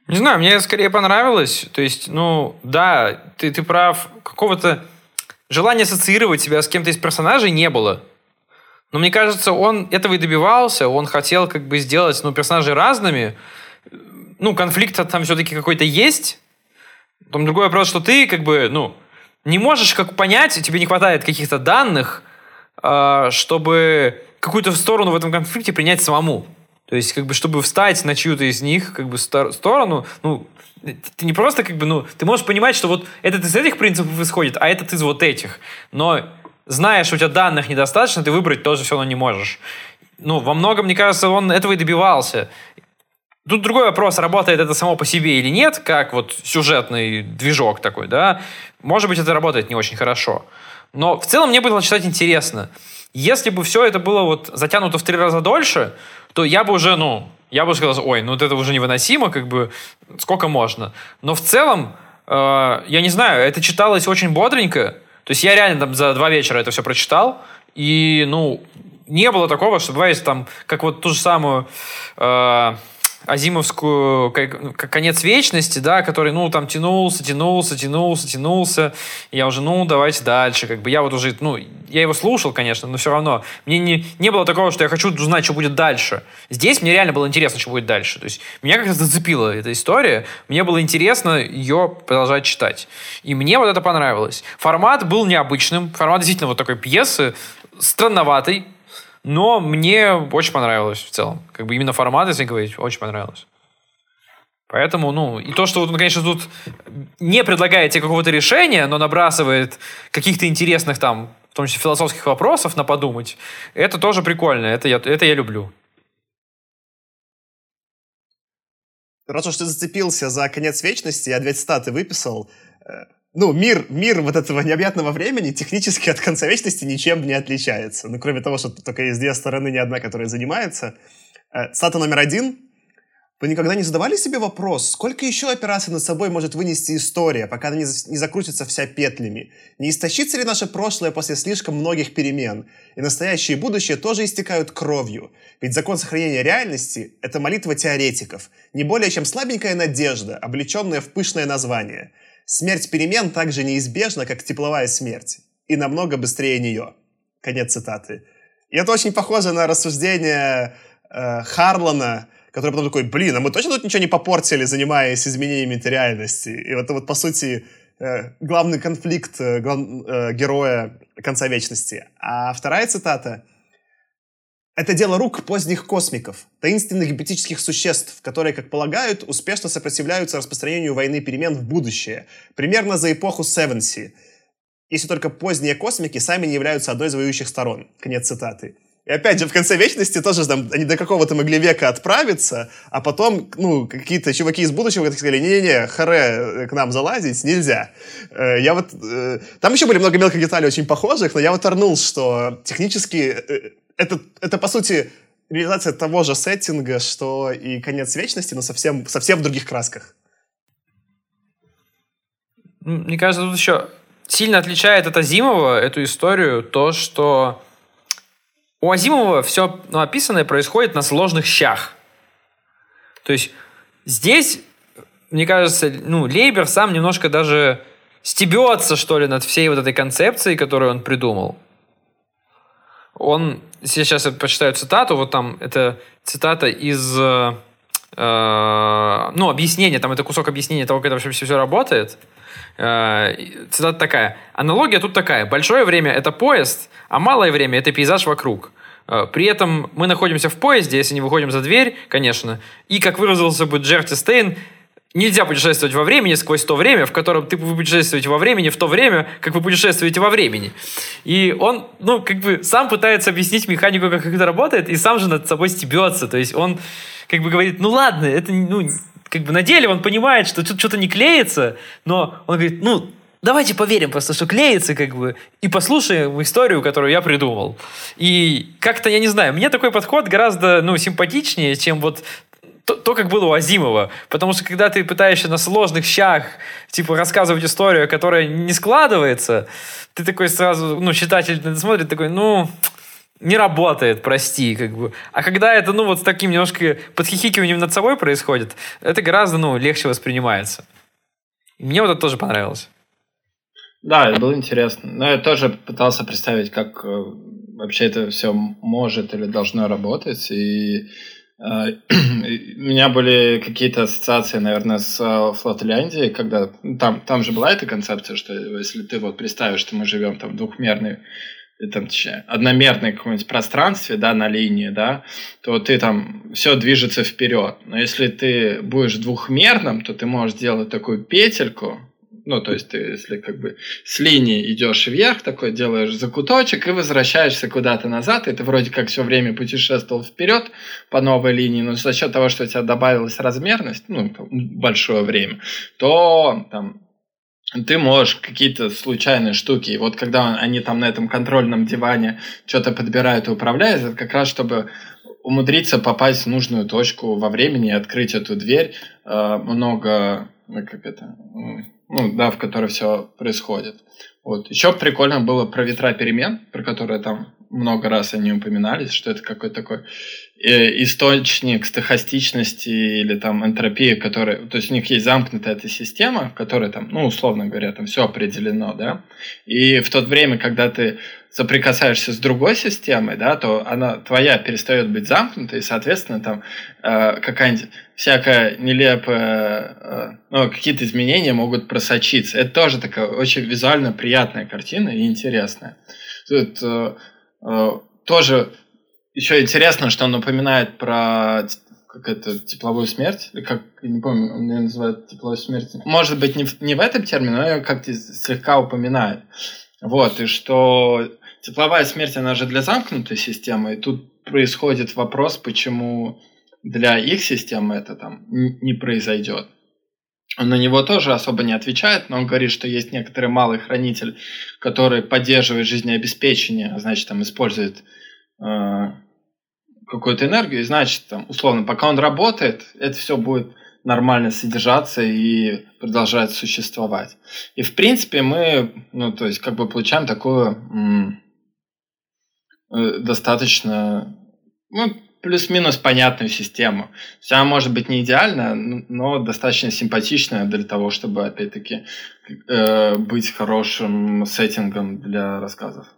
Не знаю, мне скорее понравилось. То есть, ну, да, ты, ты прав. Какого-то желания ассоциировать себя с кем-то из персонажей не было. Но мне кажется, он этого и добивался. Он хотел как бы сделать ну, персонажей разными, ну, конфликт там все-таки какой-то есть. Там другой вопрос, что ты как бы, ну, не можешь как понять, тебе не хватает каких-то данных, э, чтобы какую-то сторону в этом конфликте принять самому. То есть, как бы, чтобы встать на чью-то из них, как бы, сторону, ну, ты не просто, как бы, ну, ты можешь понимать, что вот этот из этих принципов исходит, а этот из вот этих. Но зная, что у тебя данных недостаточно, ты выбрать тоже все равно не можешь. Ну, во многом, мне кажется, он этого и добивался. Тут другой вопрос, работает это само по себе или нет, как вот сюжетный движок такой, да. Может быть, это работает не очень хорошо. Но в целом мне было читать интересно. Если бы все это было вот затянуто в три раза дольше, то я бы уже, ну, я бы сказал, ой, ну вот это уже невыносимо, как бы, сколько можно. Но в целом, э, я не знаю, это читалось очень бодренько, то есть я реально там за два вечера это все прочитал, и, ну, не было такого, что бывает там, как вот ту же самую... Э, Азимовскую конец вечности, да, который, ну, там тянулся, тянулся, тянулся, тянулся. Я уже, ну, давайте дальше. Как бы я вот уже, ну, я его слушал, конечно, но все равно. Мне не, не было такого, что я хочу узнать, что будет дальше. Здесь мне реально было интересно, что будет дальше. То есть меня как-то зацепила эта история. Мне было интересно ее продолжать читать. И мне вот это понравилось. Формат был необычным. Формат действительно вот такой пьесы, странноватый, но мне очень понравилось в целом. Как бы именно формат, если говорить, очень понравилось. Поэтому, ну, и то, что он, конечно, тут не предлагает тебе какого-то решения, но набрасывает каких-то интересных там, в том числе философских вопросов на подумать, это тоже прикольно, это я, это я люблю. Раз уж ты зацепился за конец вечности, я две цитаты выписал. Ну, мир, мир вот этого необъятного времени технически от конца вечности ничем не отличается. Ну, кроме того, что только есть две стороны, ни одна, которая занимается. Э, номер один. Вы никогда не задавали себе вопрос, сколько еще операций над собой может вынести история, пока она не, не закрутится вся петлями? Не истощится ли наше прошлое после слишком многих перемен? И настоящее и будущее тоже истекают кровью. Ведь закон сохранения реальности — это молитва теоретиков, не более чем слабенькая надежда, облеченная в пышное название — Смерть перемен так же неизбежна, как тепловая смерть, и намного быстрее нее. Конец цитаты. И это очень похоже на рассуждение э, Харлана, который потом такой, блин, а мы точно тут ничего не попортили, занимаясь изменениями реальности? И это вот, по сути, э, главный конфликт э, глав, э, героя конца вечности. А вторая цитата — это дело рук поздних космиков, таинственных гипотетических существ, которые, как полагают, успешно сопротивляются распространению войны перемен в будущее, примерно за эпоху Севенси, если только поздние космики сами не являются одной из воюющих сторон. Конец цитаты. И опять же, в конце вечности тоже там, они до какого-то могли века отправиться, а потом, ну, какие-то чуваки из будущего сказали, не-не-не, харе, к нам залазить нельзя. Э, я вот... Э, там еще были много мелких деталей очень похожих, но я вот орнул, что технически э, это, это, по сути, реализация того же сеттинга, что и «Конец вечности», но совсем, совсем в других красках. Мне кажется, тут еще сильно отличает от Азимова эту историю то, что у Азимова все ну, описанное происходит на сложных щах. То есть здесь, мне кажется, ну, Лейбер сам немножко даже стебется, что ли, над всей вот этой концепцией, которую он придумал он, сейчас я почитаю цитату, вот там, это цитата из, э, э, ну, объяснения, там это кусок объяснения того, как это вообще все, работает. Э, цитата такая. Аналогия тут такая. Большое время — это поезд, а малое время — это пейзаж вокруг. Э, при этом мы находимся в поезде, если не выходим за дверь, конечно. И, как выразился бы Джерти Стейн, Нельзя путешествовать во времени сквозь то время, в котором ты вы путешествуете во времени, в то время, как вы путешествуете во времени. И он, ну, как бы сам пытается объяснить механику, как это работает, и сам же над собой стебется. То есть он как бы говорит, ну ладно, это, ну, как бы на деле он понимает, что тут что-то не клеится, но он говорит, ну, давайте поверим просто, что клеится, как бы, и послушаем историю, которую я придумал. И как-то, я не знаю, мне такой подход гораздо, ну, симпатичнее, чем вот то, то, как было у Азимова. Потому что когда ты пытаешься на сложных щах, типа, рассказывать историю, которая не складывается, ты такой сразу, ну, читатель смотрит такой, ну, не работает, прости, как бы. А когда это, ну, вот с таким немножко подхихикиванием над собой происходит, это гораздо, ну, легче воспринимается. мне вот это тоже понравилось. Да, было интересно. Но я тоже пытался представить, как э, вообще это все может или должно работать. И <clears throat> а, у меня были какие-то ассоциации, наверное, с а, Флотляндией, когда ну, там, там же была эта концепция, что если ты вот представишь, что мы живем там в двухмерной там, точнее, одномерной каком-нибудь пространстве, да, на линии, да, то ты там все движется вперед. Но если ты будешь двухмерным, то ты можешь сделать такую петельку, ну, то есть ты, если как бы с линии идешь вверх, такой делаешь закуточек и возвращаешься куда-то назад, и ты вроде как все время путешествовал вперед по новой линии, но за счет того, что у тебя добавилась размерность, ну, большое время, то там ты можешь какие-то случайные штуки. И вот когда они там на этом контрольном диване что-то подбирают и управляют, это как раз чтобы умудриться попасть в нужную точку во времени и открыть эту дверь э, много, как это, ну, да, в которой все происходит. Вот. Еще прикольно было про ветра перемен, про которые там много раз они упоминались, что это какой-то такой источник стохастичности или там энтропии, который, то есть у них есть замкнутая эта система, в которой там, ну, условно говоря, там все определено, да, и в то время, когда ты соприкасаешься с другой системой, да, то она твоя перестает быть замкнутой, и, соответственно, там э, какая-нибудь всякая нелепая, э, ну, какие-то изменения могут просочиться. Это тоже такая очень визуально приятная картина и интересная. Тут э, э, тоже еще интересно, что он напоминает про как это, тепловую смерть, как, не помню, он ее называет тепловой смерть. Может быть, не в, не в этом термине, но ее как-то слегка упоминает. Вот, и что тепловая смерть, она же для замкнутой системы, и тут происходит вопрос, почему для их системы это там не произойдет. Он на него тоже особо не отвечает, но он говорит, что есть некоторый малый хранитель, который поддерживает жизнеобеспечение, а значит, там использует какую-то энергию, и значит, там, условно, пока он работает, это все будет нормально содержаться и продолжать существовать. И, в принципе, мы, ну, то есть, как бы получаем такую Э, достаточно ну, плюс-минус понятную систему. Она может быть не идеальная, но достаточно симпатичная для того, чтобы, опять-таки, э, быть хорошим сеттингом для рассказов.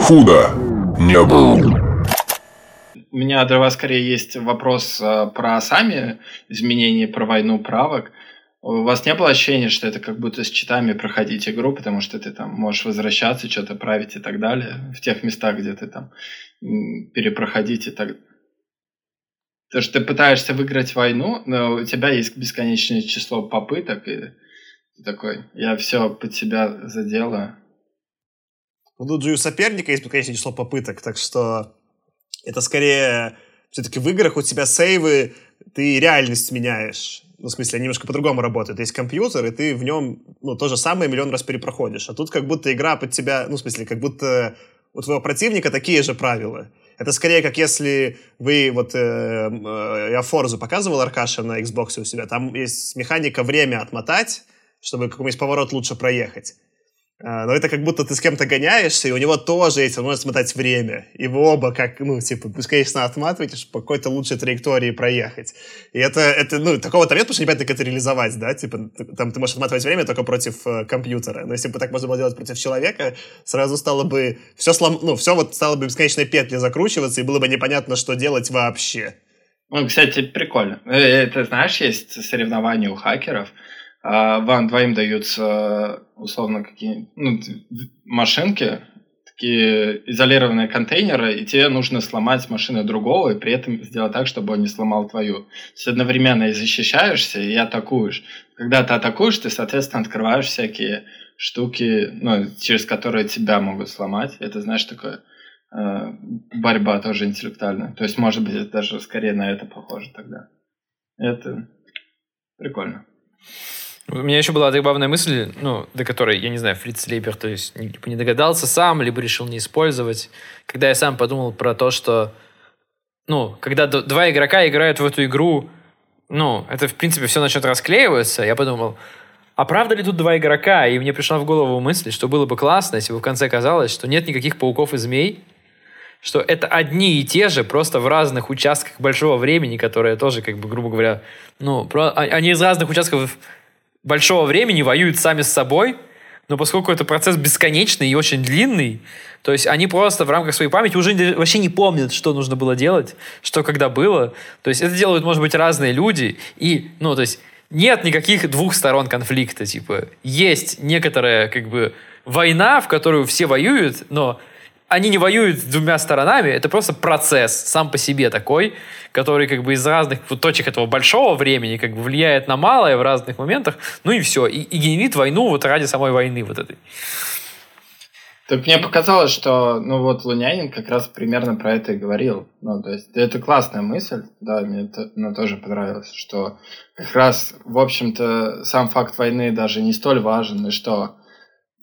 Худо не было. У меня для вас скорее есть вопрос э, про сами изменения, про войну правок. У вас не было ощущения, что это как будто с читами проходить игру, потому что ты там можешь возвращаться, что-то править и так далее, в тех местах, где ты там перепроходить и так То, что ты пытаешься выиграть войну, но у тебя есть бесконечное число попыток, и ты такой, я все под себя заделаю. Ну, тут же у соперника есть бесконечное число попыток, так что это скорее все-таки в играх у тебя сейвы, ты реальность меняешь. Ну, в смысле, они немножко по-другому работают. Есть компьютер, и ты в нем, ну, то же самое миллион раз перепроходишь. А тут как будто игра под тебя, ну, в смысле, как будто у твоего противника такие же правила. Это скорее как если вы вот э, э, я Форзу показывал Аркаша на Xbox у себя, там есть механика время отмотать, чтобы какой-нибудь поворот лучше проехать. А, но это как будто ты с кем-то гоняешься, и у него тоже есть возможность смотать время. И вы оба, как, ну, типа, конечно, отматываете, чтобы по какой-то лучшей траектории проехать. И это, это ну, такого-то нет, потому что непонятно, как это реализовать, да, типа, там ты можешь отматывать время только против э, компьютера. Но если бы так можно было делать против человека, сразу стало бы, все слом, ну, все вот стало бы бесконечной петли закручиваться, и было бы непонятно, что делать вообще. Ну, кстати, прикольно. Э, это, знаешь, есть соревнования у хакеров, а вам двоим даются условно какие ну, машинки, такие изолированные контейнеры, и тебе нужно сломать машину другого, и при этом сделать так, чтобы он не сломал твою. То есть одновременно и защищаешься, и атакуешь. Когда ты атакуешь, ты, соответственно, открываешь всякие штуки, ну, через которые тебя могут сломать. Это, знаешь, такое э, борьба тоже интеллектуальная. То есть, может быть, это даже скорее на это похоже тогда. Это прикольно. У меня еще была забавная мысль, ну, до которой, я не знаю, Фриц Лейбер, то есть, либо не догадался сам, либо решил не использовать. Когда я сам подумал про то, что, ну, когда два игрока играют в эту игру, ну, это, в принципе, все начнет расклеиваться, я подумал, а правда ли тут два игрока? И мне пришла в голову мысль, что было бы классно, если бы в конце казалось, что нет никаких пауков и змей, что это одни и те же, просто в разных участках большого времени, которые тоже, как бы, грубо говоря, ну, про, а, они из разных участков большого времени воюют сами с собой, но поскольку это процесс бесконечный и очень длинный, то есть они просто в рамках своей памяти уже вообще не помнят, что нужно было делать, что когда было. То есть это делают, может быть, разные люди. И, ну, то есть нет никаких двух сторон конфликта. Типа, есть некоторая, как бы, война, в которую все воюют, но они не воюют с двумя сторонами, это просто процесс сам по себе такой, который как бы из разных точек этого большого времени как бы влияет на малое в разных моментах, ну и все, и, и генерит войну вот ради самой войны вот этой. Так мне показалось, что, ну вот, Лунянин как раз примерно про это и говорил. Ну, то есть, это классная мысль, да, мне это ну, тоже понравилось, что как раз, в общем-то, сам факт войны даже не столь важен, и что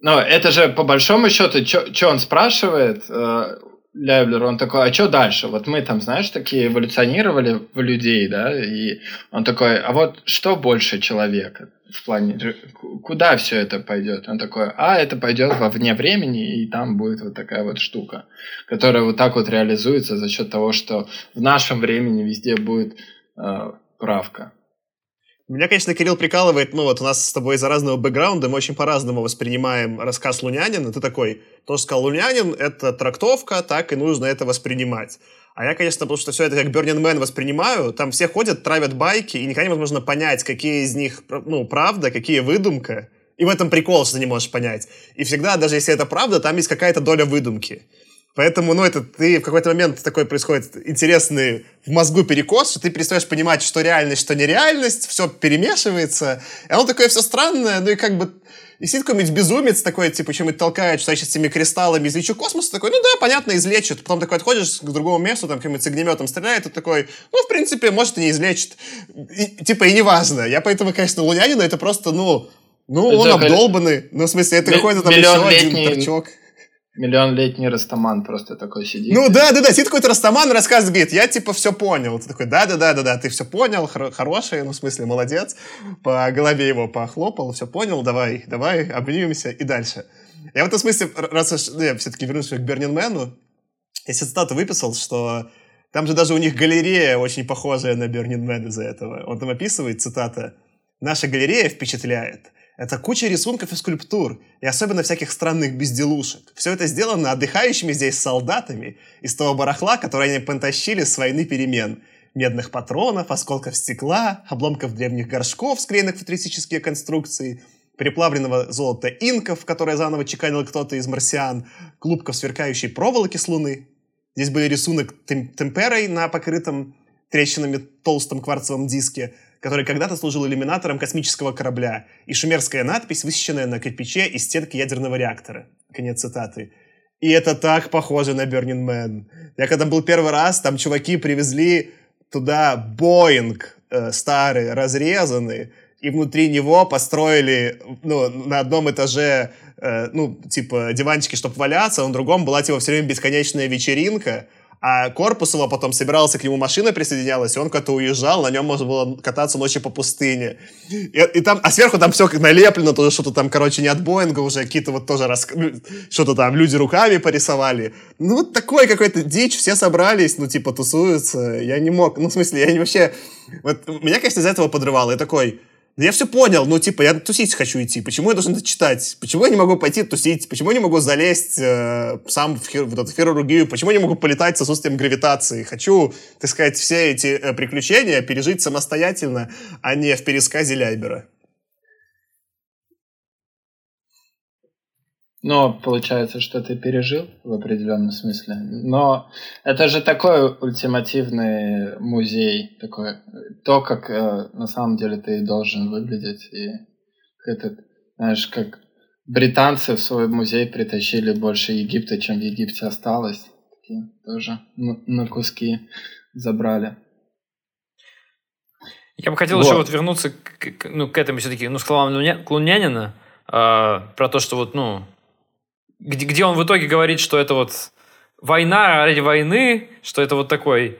но это же по большому счету, что он спрашивает, э, Ляйблер, он такой, а что дальше? Вот мы там, знаешь, такие эволюционировали в людей, да, и он такой, а вот что больше человека в плане, куда все это пойдет? Он такой, а это пойдет во вне времени, и там будет вот такая вот штука, которая вот так вот реализуется за счет того, что в нашем времени везде будет э, правка. Меня, конечно, Кирилл прикалывает, ну вот у нас с тобой из-за разного бэкграунда, мы очень по-разному воспринимаем рассказ Лунянина. Ты такой, то, что сказал Лунянин, это трактовка, так и нужно это воспринимать. А я, конечно, потому что все это как Burning Man воспринимаю, там все ходят, травят байки, и никогда невозможно понять, какие из них, ну, правда, какие выдумка. И в этом прикол, что ты не можешь понять. И всегда, даже если это правда, там есть какая-то доля выдумки. Поэтому, ну, это ты в какой-то момент такой происходит интересный в мозгу перекос, что ты перестаешь понимать, что реальность, что нереальность, все перемешивается. И оно такое все странное, ну и как бы и сидит какой-нибудь безумец такой, типа, чем-нибудь толкает, что с этими кристаллами излечу космос, такой, ну да, понятно, излечит. Потом такой отходишь к другому месту, там каким-нибудь с огнеметом стреляет, и такой, ну, в принципе, может, и не излечит. И, типа, и неважно. Я поэтому, конечно, Лунянина это просто, ну, ну, он обдолбанный. Ну, в смысле, это какой-то там еще один торчок. Миллионлетний Растаман просто такой сидит. Ну да, да, да, сидит какой-то Растаман, рассказывает, говорит, я типа все понял. Ты такой, да, да, да, да, да, ты все понял, хор- хороший, ну в смысле молодец. По голове его похлопал, все понял, давай, давай, обнимемся и дальше. Я в этом смысле, раз уж, ну, я все-таки вернусь к Бернинмену, я цитату выписал, что там же даже у них галерея очень похожая на Man из-за этого. Он там описывает, цитата, «Наша галерея впечатляет. Это куча рисунков и скульптур, и особенно всяких странных безделушек. Все это сделано отдыхающими здесь солдатами из того барахла, которое они потащили с войны перемен. Медных патронов, осколков стекла, обломков древних горшков, склеенных в футуристические конструкции, переплавленного золота инков, которое заново чеканил кто-то из марсиан, клубков сверкающей проволоки с луны. Здесь были рисунок тем темперой на покрытом трещинами толстом кварцевом диске – который когда-то служил иллюминатором космического корабля, и шумерская надпись, высеченная на кирпиче из стенки ядерного реактора. Конец цитаты. И это так похоже на Burning Man. Я когда был первый раз, там чуваки привезли туда Боинг э, старый, разрезанный, и внутри него построили, ну, на одном этаже, э, ну, типа, диванчики, чтобы валяться, а на другом была, типа, все время бесконечная вечеринка, а Корпусова потом собирался к нему машина присоединялась, и он куда-то уезжал, на нем можно было кататься ночью по пустыне. И, и там, а сверху там все как налеплено, тоже что-то там, короче, не от Боинга уже, какие-то вот тоже рас... Что-то там люди руками порисовали. Ну, вот такой какой-то дичь, все собрались, ну, типа, тусуются. Я не мог, ну, в смысле, я не вообще... Вот меня, конечно, из-за этого подрывало. Я такой, я все понял, ну, типа, я тусить хочу идти. Почему я должен это читать? Почему я не могу пойти тусить? Почему я не могу залезть э, сам в, хир, в эту хирургию? Почему я не могу полетать с отсутствием гравитации? Хочу, так сказать, все эти э, приключения пережить самостоятельно, а не в пересказе Ляйбера. Но получается, что ты пережил в определенном смысле. Но это же такой ультимативный музей, такой, то, как э, на самом деле ты должен выглядеть. И этот, знаешь, как британцы в свой музей притащили больше Египта, чем в Египте осталось. Такие тоже на, куски забрали. Я бы хотел вот. еще вот вернуться к, ну, к этому все-таки, ну, словам Лунянина, э, про то, что вот, ну, где, где он в итоге говорит, что это вот война ради войны, что это вот такой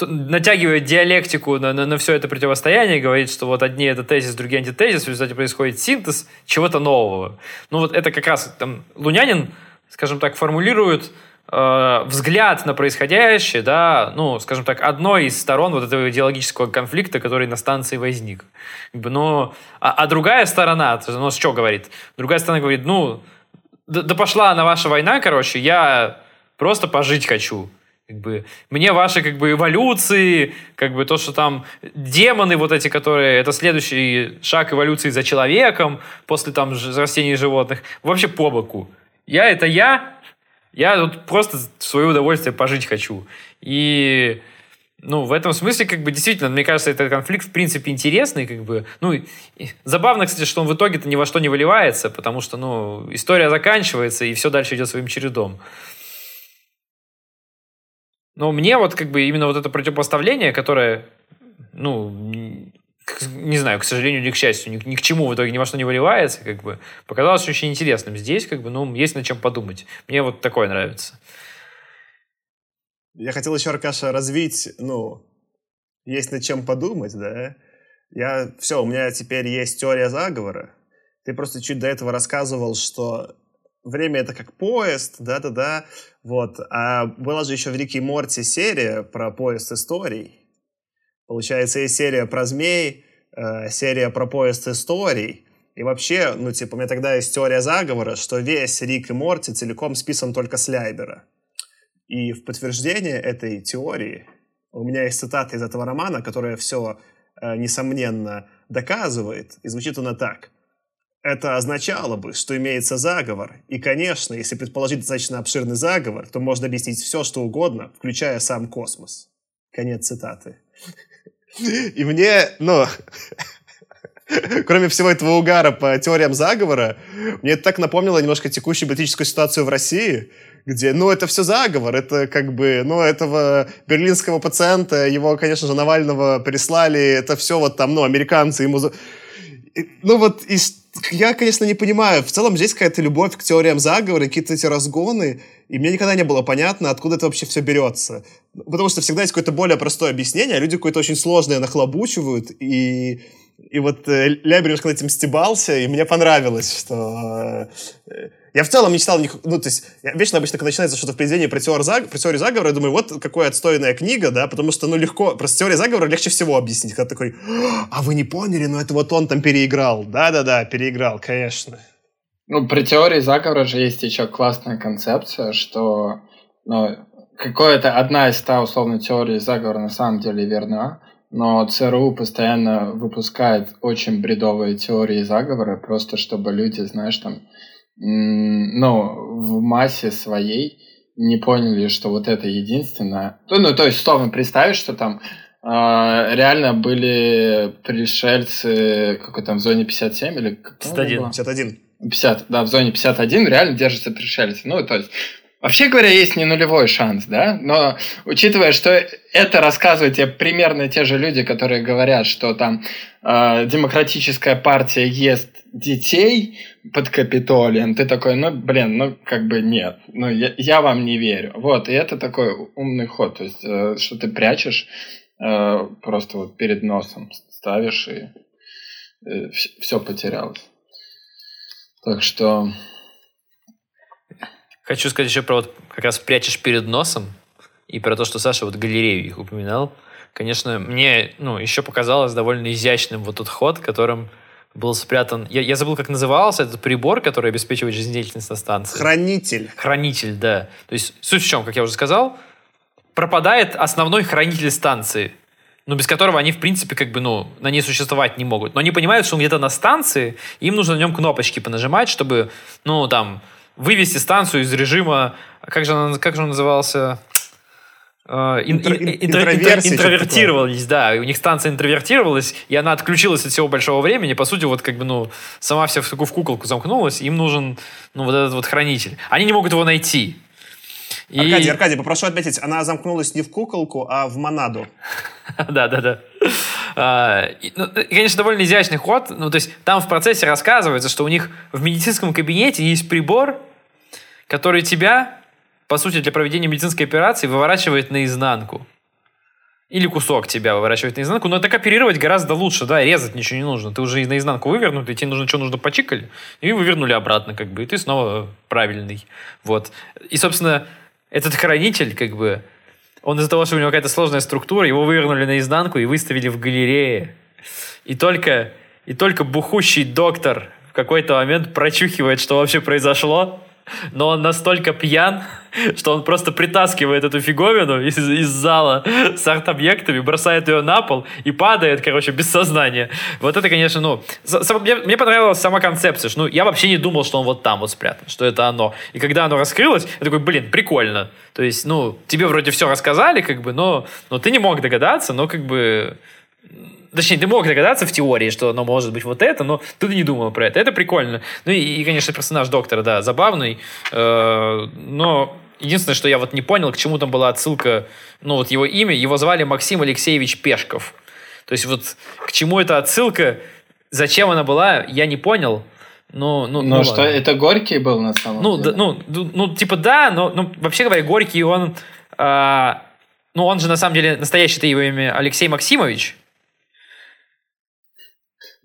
натягивает диалектику на, на, на все это противостояние, говорит, что вот одни это тезис, другие антитезис, в результате происходит синтез чего-то нового. Ну вот это как раз там Лунянин, скажем так, формулирует э, взгляд на происходящее, да, ну, скажем так, одной из сторон вот этого идеологического конфликта, который на станции возник. Ну, а, а другая сторона, ну, что говорит? Другая сторона говорит, ну, да, да пошла на ваша война, короче, я просто пожить хочу. Как бы, мне ваши как бы эволюции, как бы то, что там демоны вот эти, которые, это следующий шаг эволюции за человеком после там растений и животных, вообще по боку. Я это я, я тут просто в свое удовольствие пожить хочу. И ну, в этом смысле, как бы, действительно, мне кажется, этот конфликт, в принципе, интересный, как бы, ну, и, забавно, кстати, что он в итоге-то ни во что не выливается, потому что, ну, история заканчивается, и все дальше идет своим чередом. Но мне вот, как бы, именно вот это противопоставление, которое, ну, не знаю, к сожалению, или к счастью, ни, ни к чему в итоге ни во что не выливается, как бы, показалось очень интересным. Здесь, как бы, ну, есть над чем подумать. Мне вот такое нравится. Я хотел еще, Аркаша, развить, ну, есть над чем подумать, да? Я, все, у меня теперь есть теория заговора. Ты просто чуть до этого рассказывал, что время это как поезд, да-да-да, вот. А была же еще в Рике Морти серия про поезд историй. Получается, есть серия про змей, э, серия про поезд историй. И вообще, ну, типа, у меня тогда есть теория заговора, что весь Рик и Морти целиком списан только с Ляйбера. И в подтверждение этой теории у меня есть цитата из этого романа, которая все, э, несомненно, доказывает. И звучит она так. Это означало бы, что имеется заговор. И, конечно, если предположить достаточно обширный заговор, то можно объяснить все, что угодно, включая сам космос. Конец цитаты. И мне, ну, <laughs> <laughs> кроме всего этого угара по теориям заговора, мне это так напомнило немножко текущую политическую ситуацию в России, где, ну, это все заговор, это как бы, ну, этого берлинского пациента, его, конечно же, Навального прислали, это все вот там, ну, американцы ему... Ну, вот, и, я, конечно, не понимаю, в целом здесь какая-то любовь к теориям заговора, какие-то эти разгоны, и мне никогда не было понятно, откуда это вообще все берется. Потому что всегда есть какое-то более простое объяснение, а люди какое-то очень сложное нахлобучивают, и и вот э, Лябер над этим стебался, и мне понравилось, что... Э, я в целом не читал, ну, то есть, я вечно обычно, когда начинается что-то в произведении про, теор про теорию заговора, я думаю, вот какая отстойная книга, да, потому что, ну, легко, просто теория заговора легче всего объяснить, когда такой, а вы не поняли, ну, это вот он там переиграл. Да-да-да, переиграл, конечно. Ну, при теории заговора же есть еще классная концепция, что, ну, какая-то одна из ста условно теорий заговора на самом деле верна, но ЦРУ постоянно выпускает очень бредовые теории заговора, просто чтобы люди, знаешь, там, ну, в массе своей не поняли, что вот это единственное. Ну, ну то есть, словно представить, что там э, реально были пришельцы, какой там, в зоне 57 или... 51. 51. 50, да, в зоне 51 реально держатся пришельцы. Ну, то есть, Вообще говоря, есть не нулевой шанс, да, но учитывая, что это рассказывают тебе примерно те же люди, которые говорят, что там э, демократическая партия ест детей под Капитолием, ты такой, ну, блин, ну, как бы нет, ну, я, я вам не верю. Вот, и это такой умный ход, то есть, э, что ты прячешь, э, просто вот перед носом ставишь, и э, все потерялось. Так что Хочу сказать еще про вот как раз прячешь перед носом и про то, что Саша вот галерею их упоминал. Конечно, мне ну, еще показалось довольно изящным вот тот ход, которым был спрятан... Я, я забыл, как назывался этот прибор, который обеспечивает жизнедеятельность на станции. Хранитель. Хранитель, да. То есть суть в чем, как я уже сказал, пропадает основной хранитель станции, ну, без которого они, в принципе, как бы, ну, на ней существовать не могут. Но они понимают, что он где-то на станции, им нужно на нем кнопочки понажимать, чтобы, ну, там, вывести станцию из режима, как же он, как же он назывался? Uh, Интро, интро, интро, интровертировались, да, и у них станция интровертировалась, и она отключилась от всего большого времени, по сути, вот как бы, ну, сама вся в в куколку замкнулась, им нужен, ну, вот этот вот хранитель. Они не могут его найти. И... Аркадий, Аркадий, попрошу отметить, она замкнулась не в куколку, а в монаду. <laughs> Да, да, да. А, ну, конечно, довольно изящный ход. Ну, то есть там в процессе рассказывается, что у них в медицинском кабинете есть прибор, который тебя, по сути, для проведения медицинской операции выворачивает наизнанку. Или кусок тебя выворачивает наизнанку. Но так оперировать гораздо лучше, да, резать ничего не нужно. Ты уже наизнанку вывернут, и тебе нужно, что нужно, почикали, и вывернули обратно, как бы, и ты снова правильный. Вот. И, собственно, этот хранитель, как бы, он из-за того, что у него какая-то сложная структура, его вывернули наизнанку и выставили в галерее. И только, и только бухущий доктор в какой-то момент прочухивает, что вообще произошло, но он настолько пьян, что он просто притаскивает эту фиговину из, из зала с арт-объектами, бросает ее на пол и падает, короче, без сознания. Вот это, конечно, ну... Мне, мне понравилась сама концепция, что ну, я вообще не думал, что он вот там вот спрятан, что это оно. И когда оно раскрылось, я такой, блин, прикольно. То есть, ну, тебе вроде все рассказали, как бы, но, но ты не мог догадаться, но как бы Точнее, ты мог догадаться в теории, что оно может быть вот это, но ты не думал про это. Это прикольно. Ну и, и конечно, персонаж доктора, да, забавный. Э, но единственное, что я вот не понял, к чему там была отсылка, ну вот его имя, его звали Максим Алексеевич Пешков. То есть вот к чему эта отсылка, зачем она была, я не понял. Ну, ну, ну, ну что, ладно. это Горький был на самом ну, деле? Да, ну, ну, ну, типа да, но ну, вообще говоря, Горький, он... А, ну, он же на самом деле настоящее-то его имя Алексей Максимович.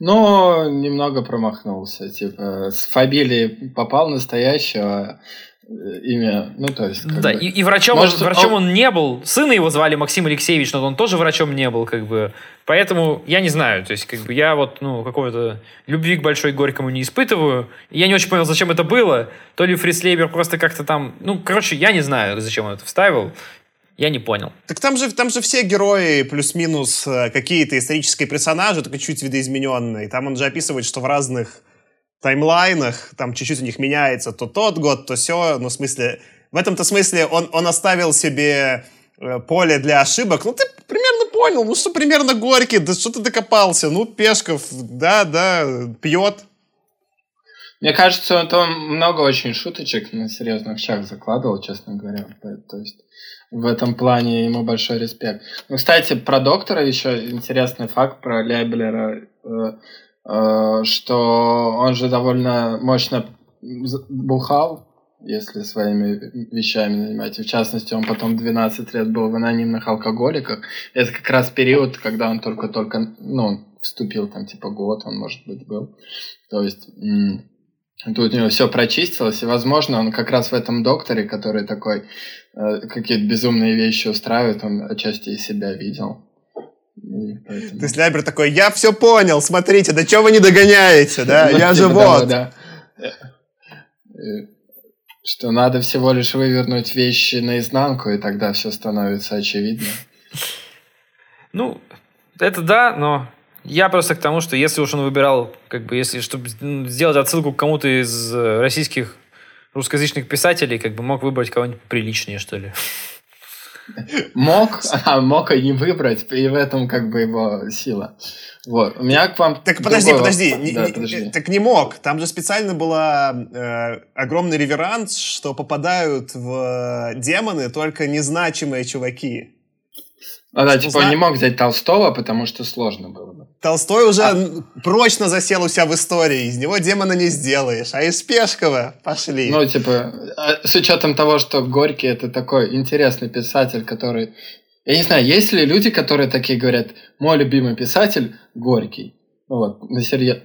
Но немного промахнулся. Типа, с фамилией попал настоящего э, имя, ну, то есть... Да, бы, и, и врачом, может, он, врачом он... он не был. Сына его звали Максим Алексеевич, но он тоже врачом не был, как бы. Поэтому я не знаю, то есть, как бы, я вот, ну, какого-то любви к Большой Горькому не испытываю. И я не очень понял, зачем это было. То ли Фрис Лейбер просто как-то там... Ну, короче, я не знаю, зачем он это вставил. Я не понял. Так там же, там же все герои плюс-минус э, какие-то исторические персонажи, только чуть видоизмененные. Там он же описывает, что в разных таймлайнах там чуть-чуть у них меняется то тот год, то все. Ну, в смысле, в этом-то смысле он, он оставил себе э, поле для ошибок. Ну, ты примерно понял, ну, что примерно Горький, да что ты докопался? Ну, Пешков, да, да, пьет. Мне кажется, он там много очень шуточек на серьезных щах закладывал, честно говоря. То есть в этом плане ему большой респект. Ну, кстати, про доктора еще интересный факт про Лебелера, э, э, что он же довольно мощно бухал, если своими вещами занимаете. В частности, он потом 12 лет был в анонимных алкоголиках. Это как раз период, когда он только-только, ну, вступил там, типа, год, он, может быть, был. То есть, Тут у него все прочистилось, и, возможно, он как раз в этом докторе, который такой э, какие-то безумные вещи устраивает, он отчасти и себя видел. поэтому... То есть Лябер такой, я все понял, смотрите, да что вы не догоняете, да, <laughs> я же вот. Э, что надо всего лишь вывернуть вещи наизнанку, и тогда все становится очевидно. Ну, это да, но я просто к тому, что если уж он выбирал, как бы, если, чтобы сделать отсылку к кому-то из э, российских русскоязычных писателей, как бы мог выбрать кого-нибудь приличнее, что ли. Мог, а мог и не выбрать, и в этом как бы его сила. Вот. У меня к вам... Так подожди, другого... подожди. Не, да, подожди. Так не мог. Там же специально была э, огромный реверанс, что попадают в демоны только незначимые чуваки. А да, типа он не мог взять Толстого, потому что сложно было бы. Толстой уже а... прочно засел у себя в истории, из него демона не сделаешь, а из Пешкова пошли. Ну, типа, а с учетом того, что Горький это такой интересный писатель, который... Я не знаю, есть ли люди, которые такие говорят, мой любимый писатель Горький. Ну вот, на серьезно.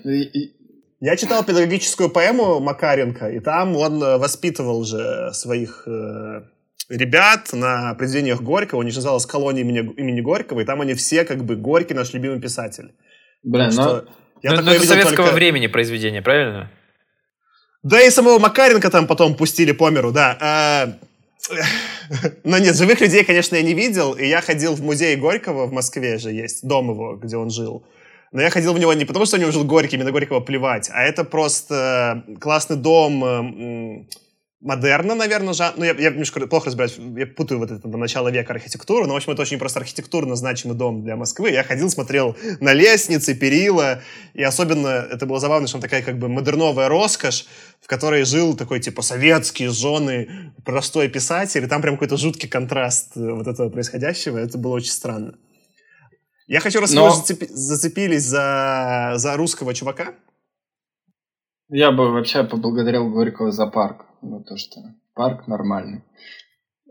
Я читал педагогическую поэму Макаренко, и там он э, воспитывал же своих э, ребят на произведениях Горького, у них называлась колония имени, имени Горького, и там они все как бы Горький наш любимый писатель. Блин, ну... Я но, но это советского только... времени произведение, правильно? Да и самого Макаренко там потом пустили по миру, да. А... <laughs> Но нет, живых людей, конечно, я не видел, и я ходил в музей Горького в Москве же есть, дом его, где он жил. Но я ходил в него не потому, что у него жил Горький, мне на Горького плевать, а это просто классный дом модерна, наверное, жан... ну, я, я немножко плохо разбираюсь, я путаю вот это там, начало века архитектуру, но, в общем, это очень просто архитектурно значимый дом для Москвы. Я ходил, смотрел на лестницы, перила, и особенно это было забавно, что там такая как бы модерновая роскошь, в которой жил такой, типа, советский, жены, простой писатель, и там прям какой-то жуткий контраст э, вот этого происходящего, это было очень странно. Я хочу, раз но... зацепи... зацепились за, за русского чувака, я бы вообще поблагодарил Горького за парк. Ну, то, что парк нормальный.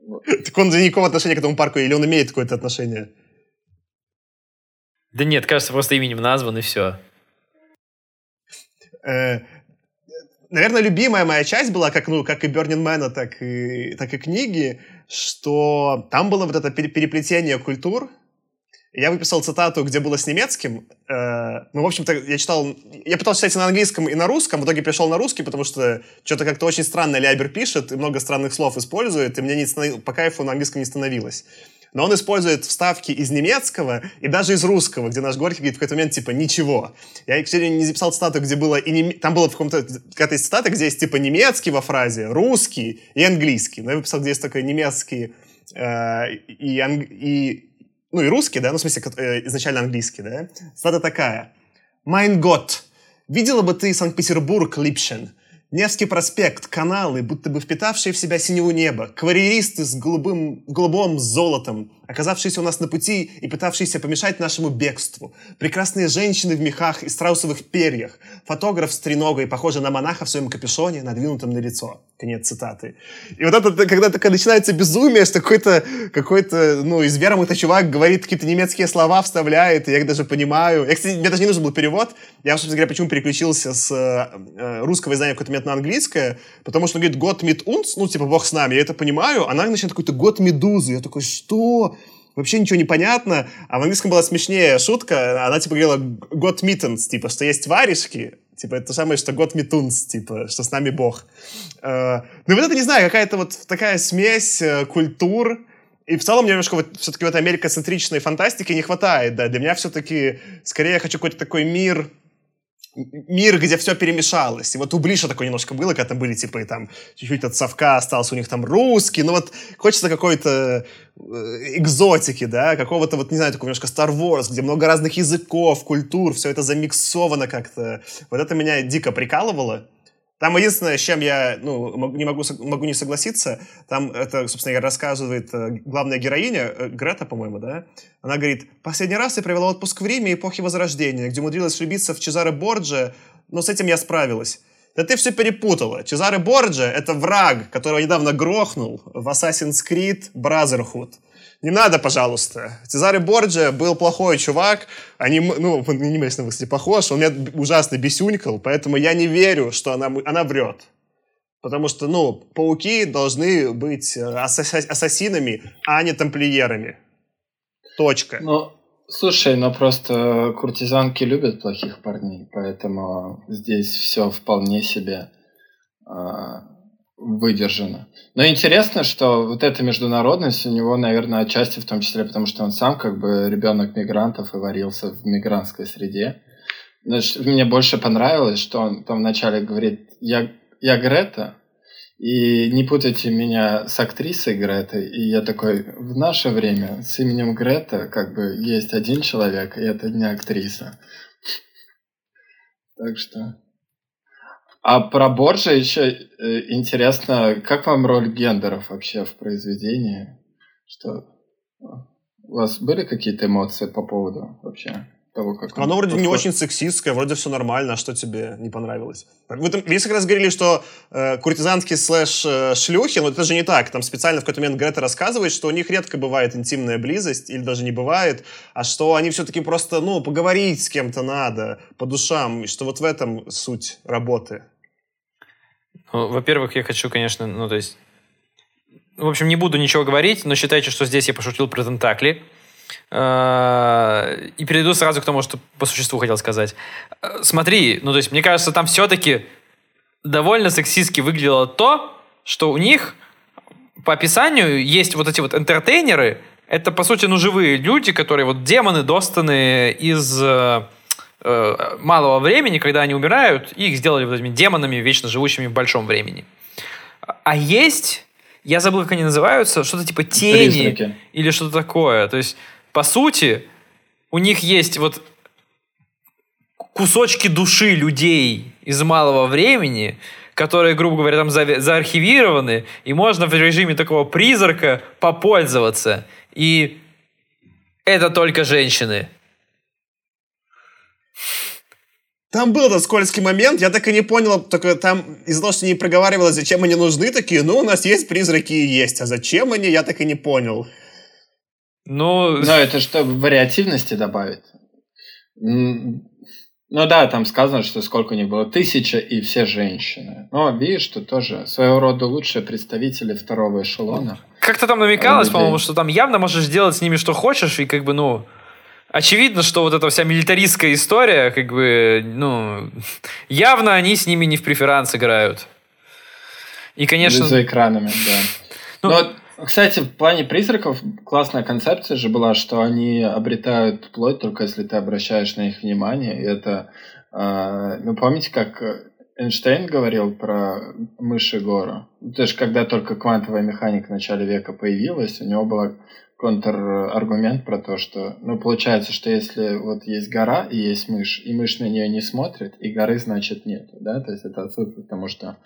<laughs> Так он за никакого отношения к этому парку, или он имеет какое-то отношение? Да нет, кажется, просто именем назван, и все. Э, наверное, любимая моя часть была, как, ну, как и Burning Man, так и, так и книги, что там было вот это переплетение культур, я выписал цитату, где было с немецким. Э, ну, в общем-то, я читал... Я пытался читать на английском, и на русском. В итоге пришел на русский, потому что что-то как-то очень странно Лябер пишет, и много странных слов использует, и мне не станов... по кайфу на английском не становилось. Но он использует вставки из немецкого и даже из русского, где наш Горький говорит в какой-то момент, типа, ничего. Я, к сожалению, не записал цитату, где было и нем... Там было в каком-то... Какая-то цитата, где есть, типа, немецкий во фразе, русский и английский. Но я выписал, где есть такой немецкий э, и, анг... и ну и русский, да, ну в смысле э, изначально английский, да, цитата такая. «Mein Gott, видела бы ты Санкт-Петербург, Липшин, Невский проспект, каналы, будто бы впитавшие в себя синеву неба, карьеристы с голубым, голубым золотом, оказавшиеся у нас на пути и пытавшиеся помешать нашему бегству. Прекрасные женщины в мехах и страусовых перьях. Фотограф с треногой, похожий на монаха в своем капюшоне, надвинутом на лицо. Конец цитаты. И вот это, когда такое начинается безумие, что какой-то, какой-то, ну, из вермута чувак говорит какие-то немецкие слова, вставляет, и я их даже понимаю. Я, кстати, мне даже не нужен был перевод. Я, собственно говоря, почему переключился с э, русского издания какой-то момент на английское, потому что он говорит «Gott mit uns», ну, типа «Бог с нами», я это понимаю, она начинает какой-то «Gott медузы». Я такой «Что?» Вообще ничего не понятно. А в английском была смешнее шутка. Она, типа, говорила «God mittens», типа, что есть варежки, Типа, это то самое, что год Митунс, типа, что с нами Бог. Э, ну, вот это, не знаю, какая-то вот такая смесь э, культур, и в целом мне немножко вот все-таки в этой америкоцентричной фантастики не хватает, да. Для меня все-таки, скорее, я хочу какой-то такой мир, мир, где все перемешалось. И вот у Блиша такое немножко было, когда там были, типа, и там чуть-чуть от совка остался у них там русский. Ну вот хочется какой-то э, экзотики, да, какого-то вот, не знаю, такого немножко Star Wars, где много разных языков, культур, все это замиксовано как-то. Вот это меня дико прикалывало. Там единственное, с чем я ну, не могу, могу не согласиться, там это, собственно говоря, рассказывает э, главная героиня, э, Грета, по-моему, да? Она говорит, последний раз я провела отпуск в Риме эпохи Возрождения, где умудрилась влюбиться в Чезаре Борджа, но с этим я справилась. Да ты все перепутала. Чезаре Борджа — это враг, которого недавно грохнул в Assassin's Creed Brotherhood. Не надо, пожалуйста. Цезарь Борджа был плохой чувак. Они, ну, он не на мысли похож. Он меня ужасно бесюнькал, поэтому я не верю, что она, она врет. Потому что, ну, пауки должны быть э, ассасинами, а не тамплиерами. Точка. Ну, слушай, но просто куртизанки любят плохих парней, поэтому здесь все вполне себе а, выдержано. Но интересно, что вот эта международность у него, наверное, отчасти в том числе, потому что он сам как бы ребенок мигрантов и варился в мигрантской среде. Значит, мне больше понравилось, что он там вначале говорит, я, я Грета, и не путайте меня с актрисой Гретой. И я такой, в наше время с именем Грета как бы есть один человек, и это не актриса. Так что... А про Борджа еще э, интересно, как вам роль гендеров вообще в произведении? Что у вас были какие-то эмоции по поводу вообще того, как... Оно вроде не очень сексистское, вроде все нормально, а что тебе не понравилось? Вы, там, вы как раз говорили, что э, куртизанские слэш э, шлюхи, но это же не так. Там специально в какой-то момент Грета рассказывает, что у них редко бывает интимная близость, или даже не бывает, а что они все-таки просто, ну, поговорить с кем-то надо по душам, и что вот в этом суть работы. Ну, во-первых, я хочу, конечно, ну, то есть... В общем, не буду ничего говорить, но считайте, что здесь я пошутил про тентакли. А, и перейду сразу к тому, что по существу хотел сказать. А, смотри, ну, то есть, мне кажется, там все-таки довольно сексистски выглядело то, что у них по описанию есть вот эти вот энтертейнеры, это, по сути, ну, живые люди, которые вот демоны, достаны из э, э, малого времени, когда они умирают, и их сделали вот этими демонами, вечно живущими в большом времени. А есть, я забыл, как они называются, что-то типа тени Призраки. или что-то такое. То есть, по сути, у них есть вот кусочки души людей из малого времени, которые, грубо говоря, там за, заархивированы, и можно в режиме такого призрака попользоваться. И это только женщины. Там был этот скользкий момент, я так и не понял, только там из-за того, что не проговаривалось, зачем они нужны, такие, ну, у нас есть призраки и есть, а зачем они, я так и не понял. Ну, Но это чтобы вариативности добавить. Ну да, там сказано, что сколько у них было, тысяча и все женщины. Но видишь, что тоже своего рода лучшие представители второго эшелона. Как-то там намекалось, по-моему, что там явно можешь сделать с ними что хочешь, и как бы, ну, очевидно, что вот эта вся милитаристская история, как бы, ну, явно они с ними не в преферанс играют. И, конечно... За экранами, да. Ну, Но, кстати, в плане призраков классная концепция же была, что они обретают плоть только если ты обращаешь на них внимание. И это... Э, ну, помните, как Эйнштейн говорил про мыши гору? То есть, когда только квантовая механика в начале века появилась, у него была контраргумент про то, что, ну, получается, что если вот есть гора и есть мышь, и мышь на нее не смотрит, и горы, значит, нет, да, то есть это отсылка к тому, что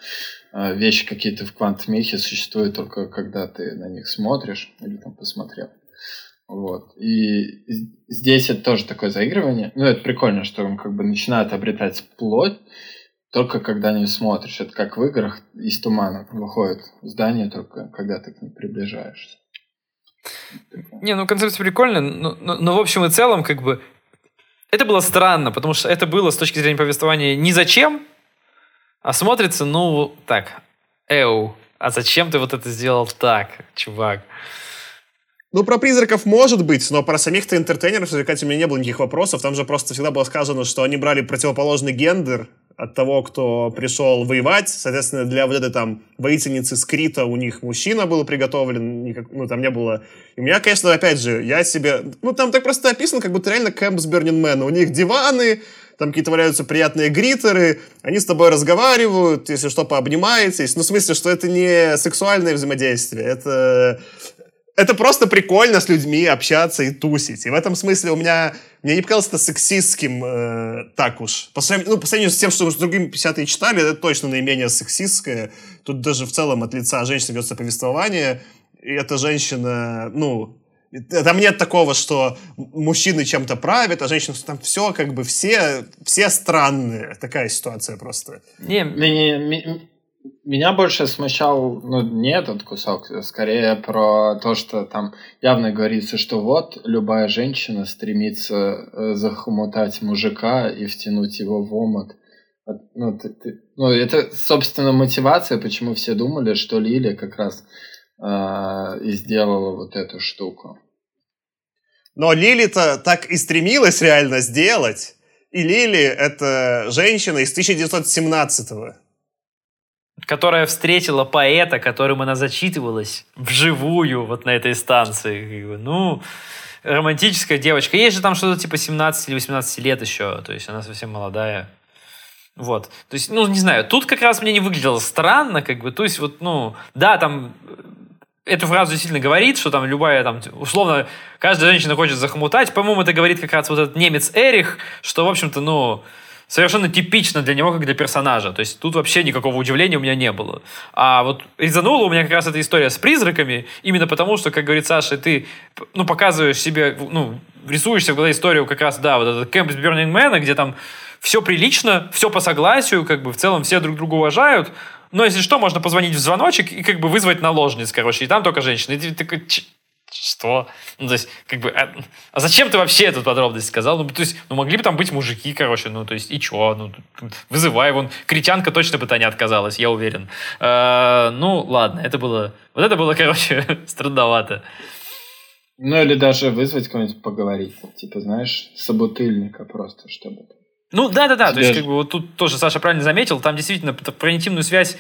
э, вещи какие-то в квантмехе существуют только когда ты на них смотришь или там посмотрел. Вот. И здесь это тоже такое заигрывание. Ну, это прикольно, что он как бы начинает обретать плоть, только когда не смотришь. Это как в играх из тумана выходит здание, только когда ты к ним приближаешься. Не, ну концепция прикольная, но, но, но в общем и целом, как бы, это было странно, потому что это было с точки зрения повествования ни зачем, а смотрится, ну, так, эу, а зачем ты вот это сделал так, чувак? Ну, про призраков может быть, но про самих-то интертейнеров развлекать у меня не было никаких вопросов. Там же просто всегда было сказано, что они брали противоположный гендер от того, кто пришел воевать. Соответственно, для вот этой там воительницы Скрита у них мужчина был приготовлен, никак, ну, там не было... И у меня, конечно, опять же, я себе... Ну, там так просто описано, как будто реально кэмп с Burning Man. У них диваны, там какие-то валяются приятные гритеры, они с тобой разговаривают, если что, пообнимаетесь. Ну, в смысле, что это не сексуальное взаимодействие, это это просто прикольно с людьми общаться и тусить. И в этом смысле у меня... Мне не показалось это сексистским э, так уж. По сравнению, ну, по сравнению с тем, что с другими 50-е читали, это точно наименее сексистское. Тут даже в целом от лица женщины ведется повествование. И эта женщина, ну, там нет такого, что мужчины чем-то правят, а женщины там все, как бы все, все странные. Такая ситуация просто. Не, меня больше смущал, ну, не этот кусок, скорее про то, что там явно говорится, что вот любая женщина стремится э, захомутать мужика и втянуть его в омут. Ну, ты, ты, ну, это, собственно, мотивация, почему все думали, что Лили как раз э, и сделала вот эту штуку. Но Лили-то так и стремилась реально сделать. И Лили — это женщина из 1917-го которая встретила поэта, которым она зачитывалась вживую вот на этой станции. Ну, романтическая девочка. Есть же там что-то типа 17 или 18 лет еще, то есть она совсем молодая. Вот. То есть, ну, не знаю, тут как раз мне не выглядело странно, как бы, то есть, вот, ну, да, там эту фразу действительно говорит, что там любая, там, условно, каждая женщина хочет захомутать. По-моему, это говорит как раз вот этот немец Эрих, что, в общем-то, ну, совершенно типично для него, как для персонажа. То есть тут вообще никакого удивления у меня не было. А вот резанула у меня как раз эта история с призраками, именно потому, что, как говорит Саша, ты ну, показываешь себе, ну, рисуешься в голове историю как раз, да, вот этот Кэмп с Burning Man, где там все прилично, все по согласию, как бы в целом все друг друга уважают, но если что, можно позвонить в звоночек и как бы вызвать наложниц, короче, и там только женщины. И ты такой, что? Ну, то есть, как бы, а, а зачем ты вообще эту подробность сказал? Ну, то есть, ну, могли бы там быть мужики, короче, ну, то есть, и чё? Ну, вызывай, вон, критянка точно бы то не отказалась, я уверен. А, ну, ладно, это было, вот это было, <laughs> короче, странновато. Ну, или даже вызвать кого-нибудь поговорить, типа, знаешь, собутыльника просто, чтобы... Ну, да-да-да, то есть, как бы, вот тут тоже Саша правильно заметил, там действительно про интимную связь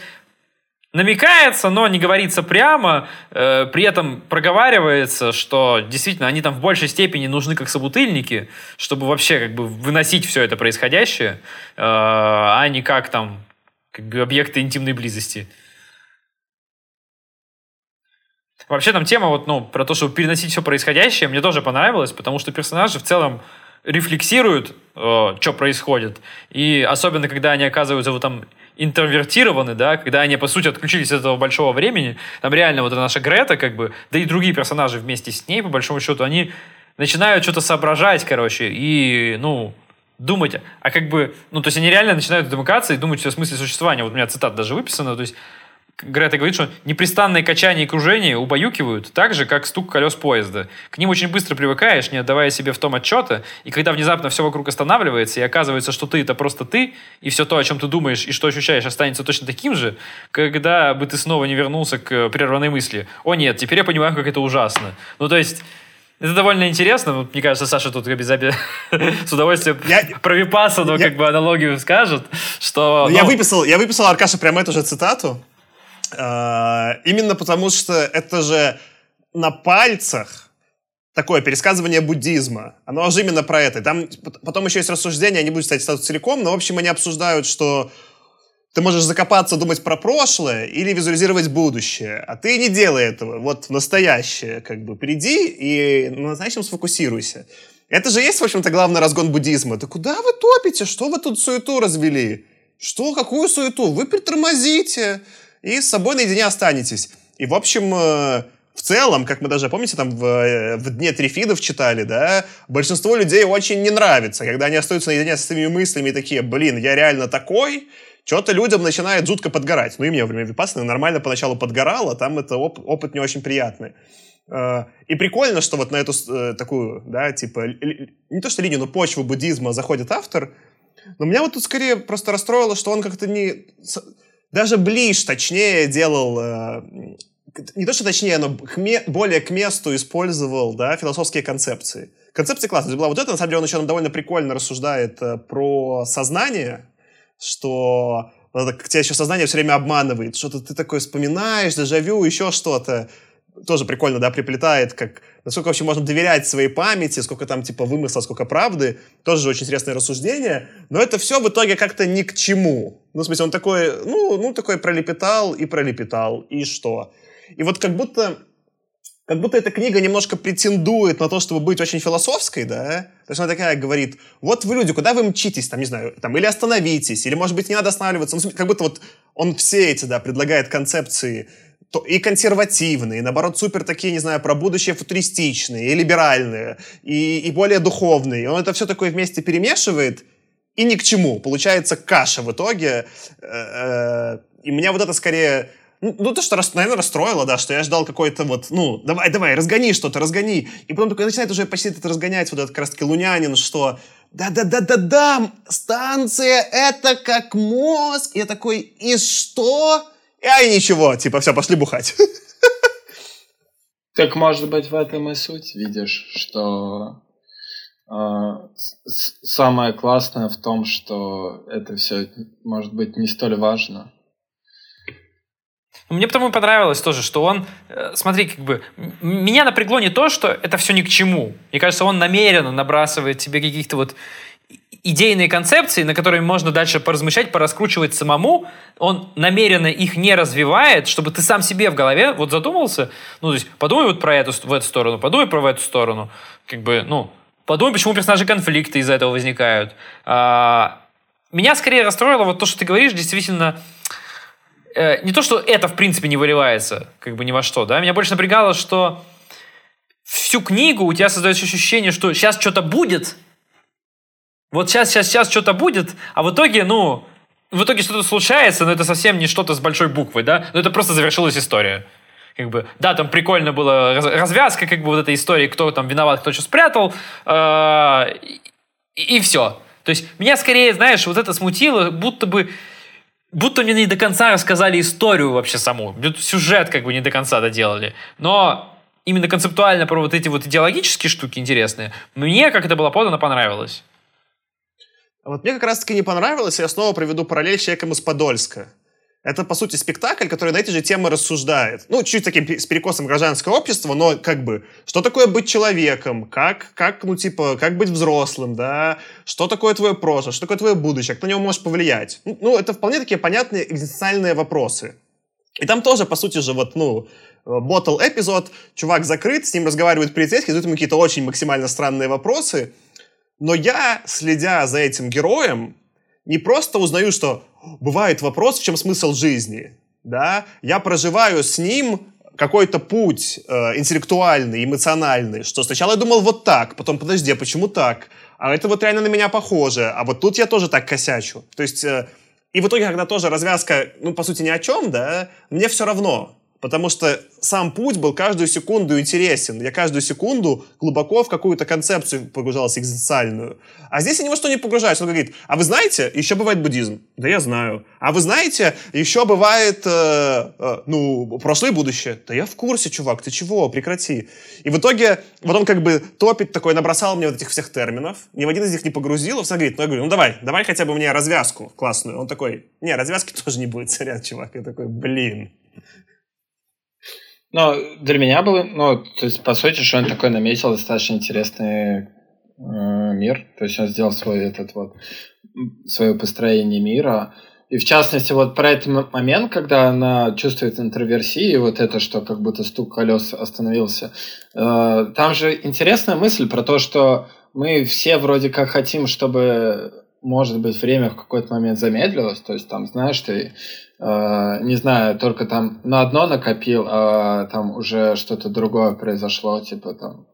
намекается, но не говорится прямо, э, при этом проговаривается, что действительно они там в большей степени нужны как собутыльники, чтобы вообще как бы выносить все это происходящее, э, а не как там как бы объекты интимной близости. Вообще там тема вот, ну, про то, чтобы переносить все происходящее, мне тоже понравилось, потому что персонажи в целом рефлексируют, э, что происходит. И особенно, когда они оказываются вот там интровертированы, да, когда они, по сути, отключились от этого большого времени, там реально вот наша Грета, как бы, да и другие персонажи вместе с ней, по большому счету, они начинают что-то соображать, короче, и, ну, думать, а как бы, ну, то есть они реально начинают замыкаться и думать о смысле существования. Вот у меня цитата даже выписана, то есть Грета говорит, что непрестанные качания и кружения убаюкивают так же, как стук колес поезда. К ним очень быстро привыкаешь, не отдавая себе в том отчета, и когда внезапно все вокруг останавливается, и оказывается, что ты — это просто ты, и все то, о чем ты думаешь и что ощущаешь, останется точно таким же, когда бы ты снова не вернулся к прерванной мысли. О нет, теперь я понимаю, как это ужасно. Ну, то есть... Это довольно интересно. Мне кажется, Саша тут обязательно <laughs> с удовольствием я, <laughs> про Випассану как бы аналогию скажет, что... Ну, я, выписал, я выписал, Аркаша, прямо эту же цитату. А, именно потому, что это же на пальцах такое пересказывание буддизма. Оно же именно про это. Там потом еще есть рассуждения, они будут, кстати, статус целиком, но, в общем, они обсуждают, что ты можешь закопаться, думать про прошлое или визуализировать будущее, а ты не делай этого. Вот в настоящее, как бы, приди и на настоящем сфокусируйся. Это же есть, в общем-то, главный разгон буддизма. Да куда вы топите? Что вы тут суету развели? Что? Какую суету? Вы притормозите и с собой наедине останетесь. И, в общем, э, в целом, как мы даже, помните, там в, э, в «Дне Трифидов» читали, да, большинство людей очень не нравится, когда они остаются наедине с своими мыслями и такие, блин, я реально такой, что-то людям начинает жутко подгорать. Ну и мне во время Випассаны нормально поначалу подгорало, там это оп- опыт не очень приятный. Э, и прикольно, что вот на эту такую, да, типа, не то что линию, но почву буддизма заходит автор. Но меня вот тут скорее просто расстроило, что он как-то не... Даже ближе, точнее, делал... Э, не то, что точнее, но к ме, более к месту использовал, да, философские концепции. Концепция классная. Была вот это, на самом деле, он еще довольно прикольно рассуждает про сознание, что тебя еще сознание все время обманывает, что-то ты такое вспоминаешь, дежавю, еще что-то тоже прикольно, да, приплетает, как насколько вообще можно доверять своей памяти, сколько там типа вымысла, сколько правды. Тоже очень интересное рассуждение. Но это все в итоге как-то ни к чему. Ну, в смысле, он такой, ну, ну, такой пролепетал и пролепетал, и что? И вот как будто как будто эта книга немножко претендует на то, чтобы быть очень философской, да? То есть она такая говорит, вот вы люди, куда вы мчитесь, там, не знаю, там, или остановитесь, или, может быть, не надо останавливаться. Ну, как будто вот он все эти, да, предлагает концепции и консервативные, и наоборот супер такие, не знаю, про будущее футуристичные, и либеральные, и, и более духовные. И он это все такое вместе перемешивает, и ни к чему. Получается каша в итоге. Э, э, и меня вот это скорее... Ну, ну то, что, наверное, расстроило, да, что я ждал какой-то вот, ну, давай, давай, разгони что-то, разгони. И потом только начинает уже почти это разгонять, вот этот как раз-таки лунянин, что да-да-да-да-да, станция это как мозг. Я такой, и что? И ай, ничего, типа, все, пошли бухать. <laughs> Так, может быть, в этом и суть, видишь, что э, самое классное в том, что это все может быть не столь важно. Мне потому и понравилось тоже, что он, э, смотри, как бы, меня напрягло не то, что это все ни к чему. Мне кажется, он намеренно набрасывает тебе каких-то вот идейные концепции, на которые можно дальше поразмышлять, пораскручивать самому, он намеренно их не развивает, чтобы ты сам себе в голове вот задумался, ну, то есть подумай вот про эту, в эту сторону, подумай про в эту сторону, как бы, ну, подумай, почему персонажи конфликты из-за этого возникают. А, меня скорее расстроило вот то, что ты говоришь, действительно, э, не то, что это, в принципе, не выливается, как бы ни во что, да, меня больше напрягало, что всю книгу у тебя создается ощущение, что сейчас что-то будет, вот сейчас, сейчас, сейчас что-то будет, а в итоге, ну, в итоге что-то случается, но это совсем не что-то с большой буквы, да, но это просто завершилась история. Как бы, да, там прикольно было развязка, как бы вот этой истории, кто там виноват, кто что спрятал, э, и, и все. То есть меня скорее, знаешь, вот это смутило, будто бы будто мне не до конца рассказали историю вообще саму. Сюжет как бы не до конца доделали. Но именно концептуально про вот эти вот идеологические штуки интересные, мне, как это было подано, понравилось. Вот мне как раз-таки не понравилось, я снова приведу параллель с человеком из Подольска. Это, по сути, спектакль, который на эти же темы рассуждает. Ну, чуть таким с перекосом гражданского общества, но как бы, что такое быть человеком, как, как, ну, типа, как быть взрослым, да, что такое твое прошлое, что такое твое будущее, кто на него может повлиять. Ну, это вполне такие понятные экзистенциальные вопросы. И там тоже, по сути же, вот, ну, ботл эпизод, чувак закрыт, с ним разговаривают полицейские, задают ему какие-то очень максимально странные вопросы, но я, следя за этим героем, не просто узнаю, что бывает вопрос, в чем смысл жизни, да, я проживаю с ним какой-то путь э, интеллектуальный, эмоциональный, что сначала я думал вот так, потом подожди, а почему так? А это вот реально на меня похоже, а вот тут я тоже так косячу. То есть, э, и в итоге, когда тоже развязка, ну, по сути, ни о чем, да, мне все равно. Потому что сам путь был каждую секунду интересен. Я каждую секунду глубоко в какую-то концепцию погружался экзистенциальную. А здесь я ни во что не погружаюсь. Он говорит, а вы знаете, еще бывает буддизм. Да я знаю. А вы знаете, еще бывает, э, э, ну, прошлое и будущее. Да я в курсе, чувак, ты чего, прекрати. И в итоге вот он как бы топит такой, набросал мне вот этих всех терминов. Ни в один из них не погрузил. Он говорит, ну я говорю, ну давай, давай хотя бы мне развязку классную. Он такой, не, развязки <laughs> тоже не будет, сорян, чувак. Я такой, блин. Но для меня было, ну, то есть, по сути, что он такой наметил достаточно интересный э, мир. То есть он сделал свой этот вот свое построение мира. И в частности, вот про этот момент, когда она чувствует интроверсию, вот это, что как будто стук колес остановился, э, там же интересная мысль про то, что мы все вроде как хотим, чтобы, может быть, время в какой-то момент замедлилось. То есть там, знаешь, ты не знаю, только там на одно накопил, а там уже что-то другое произошло, типа там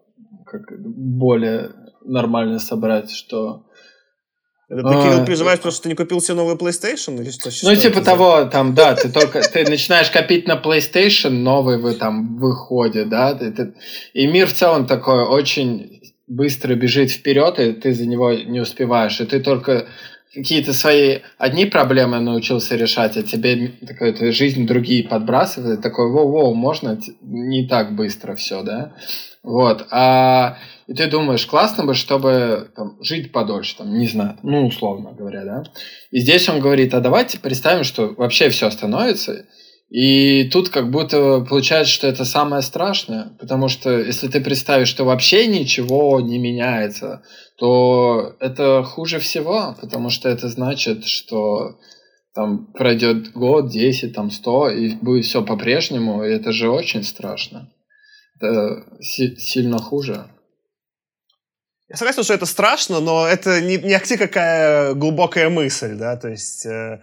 как более нормально собрать, что Это ты, Кирилл, переживаешь, потому что ты не купил себе новый PlayStation? Или что, ну, типа того, там, да, ты только ты начинаешь копить на PlayStation, новый вы там выходит, да, ты- ты- и мир в целом такой очень быстро бежит вперед, и ты за него не успеваешь, и ты только какие-то свои одни проблемы научился решать, а тебе такой, твою жизнь другие подбрасывает, такой, воу-воу, можно не так быстро все, да, вот, а и ты думаешь, классно бы, чтобы там, жить подольше, там, не знаю, ну, условно говоря, да. И здесь он говорит, а давайте представим, что вообще все остановится, и тут как будто получается, что это самое страшное, потому что если ты представишь, что вообще ничего не меняется, то это хуже всего, потому что это значит, что там пройдет год, 10, там 100, и будет все по-прежнему, и это же очень страшно. Это си- сильно хуже. Я согласен, что это страшно, но это не, не ахти какая глубокая мысль, да, то есть э,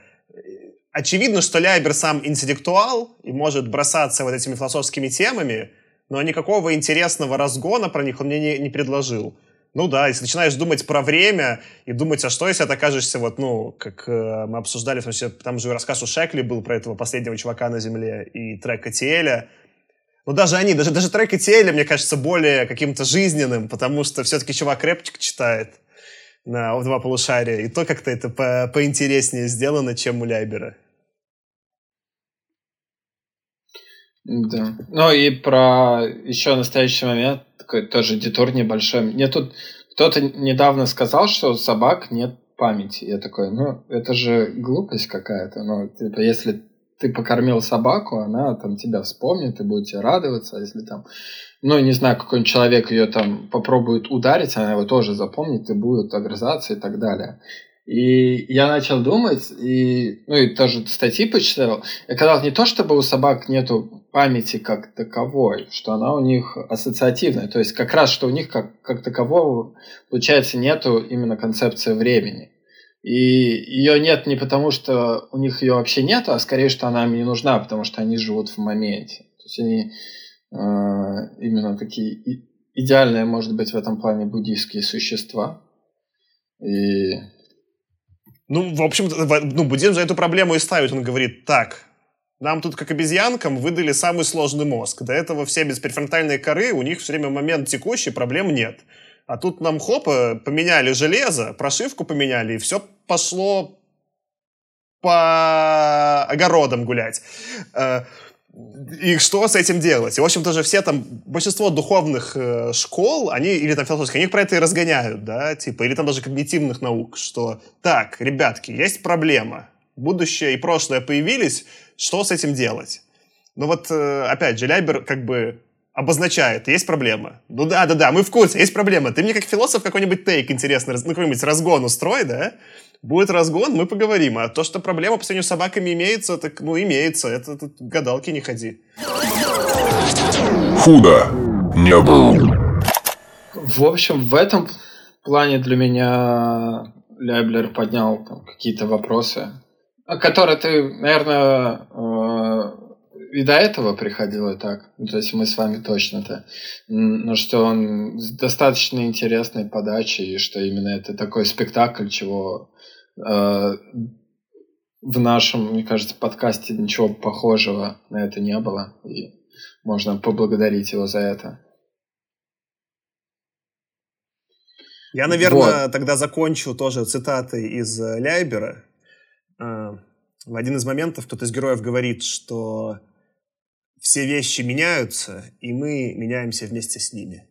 очевидно, что Ляйбер сам интеллектуал и может бросаться вот этими философскими темами, но никакого интересного разгона про них он мне не, не предложил. Ну да, если начинаешь думать про время и думать, а что если ты окажешься вот, ну, как э, мы обсуждали, в том числе, там же рассказ у Шекли был про этого последнего чувака на Земле и трек Атиэля, ну, даже они, даже, даже трек Этиэля, мне кажется, более каким-то жизненным, потому что все-таки чувак рэпчик читает на в два полушария, и то как-то это по поинтереснее сделано, чем у Ляйбера. Да. Ну и про еще настоящий момент, тоже детур небольшой. Мне тут кто-то недавно сказал, что у собак нет памяти. Я такой, ну, это же глупость какая-то. Ну, типа, если ты покормил собаку, она там тебя вспомнит и будет тебе радоваться. А если там, ну, не знаю, какой-нибудь человек ее там попробует ударить, она его тоже запомнит и будет огрызаться и так далее. И я начал думать, и, ну, и тоже статьи почитал. И казалось, не то, чтобы у собак нету памяти как таковой, что она у них ассоциативная. То есть как раз, что у них как, как такового, получается, нету именно концепции времени. И ее нет не потому, что у них ее вообще нету, а скорее, что она им не нужна, потому что они живут в моменте. То есть они э, именно такие идеальные, может быть, в этом плане буддийские существа. И Ну, в общем, ну, буддизм за эту проблему и ставит. Он говорит, так, нам тут, как обезьянкам, выдали самый сложный мозг. До этого все без префронтальной коры, у них все время момент текущий, проблем нет. А тут нам, хопа, поменяли железо, прошивку поменяли, и все пошло по огородам гулять. Э, И что с этим делать? И, в общем-то же, все там, большинство духовных э, школ, они, или там философских, они про это и разгоняют, да, типа, или там даже когнитивных наук, что, так, ребятки, есть проблема, будущее и прошлое появились, что с этим делать? Ну вот, э, опять же, Ляйбер как бы обозначает, есть проблема. Ну да, да, да, мы в курсе, есть проблема. Ты мне как философ какой-нибудь тейк интересный, раз- ну какой-нибудь разгон устрой, да? Будет разгон, мы поговорим. А то, что проблема по сравнению с собаками имеется, так, ну, имеется. Это тут гадалки не ходи. Худо не было. В общем, в этом плане для меня Ляйблер поднял какие-то вопросы, о которые ты, наверное, э, и до этого приходило так. Ну, то есть мы с вами точно-то. Но что он с достаточно интересной подачей, и что именно это такой спектакль, чего э, в нашем, мне кажется, подкасте ничего похожего на это не было. И можно поблагодарить его за это. Я, наверное, тогда закончу тоже цитатой из э, Ляйбера. Э, В один из моментов кто-то из героев говорит, что все вещи меняются, и мы меняемся вместе с ними.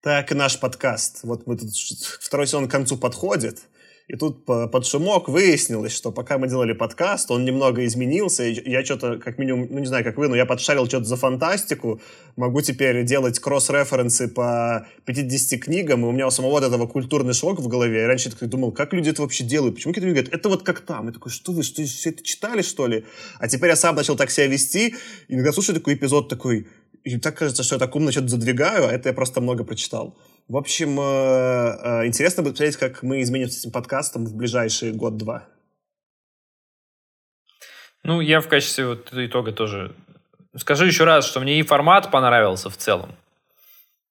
Так и наш подкаст. Вот мы тут второй сезон к концу подходит, и тут по- под шумок выяснилось, что пока мы делали подкаст, он немного изменился, я что-то, как минимум, ну не знаю, как вы, но я подшарил что-то за фантастику, могу теперь делать кросс-референсы по 50 книгам, и у меня у самого от этого культурный шок в голове. Я раньше такой думал, как люди это вообще делают? Почему какие-то люди говорят, это вот как там? Я такой, что вы, что, все это читали, что ли? А теперь я сам начал так себя вести, и иногда слушаю такой эпизод такой, и так кажется, что я так умно что-то задвигаю, а это я просто много прочитал. В общем, э, э, интересно будет посмотреть, как мы изменимся с этим подкастом в ближайший год-два. Ну, я в качестве вот итога тоже скажу еще раз, что мне и формат понравился в целом.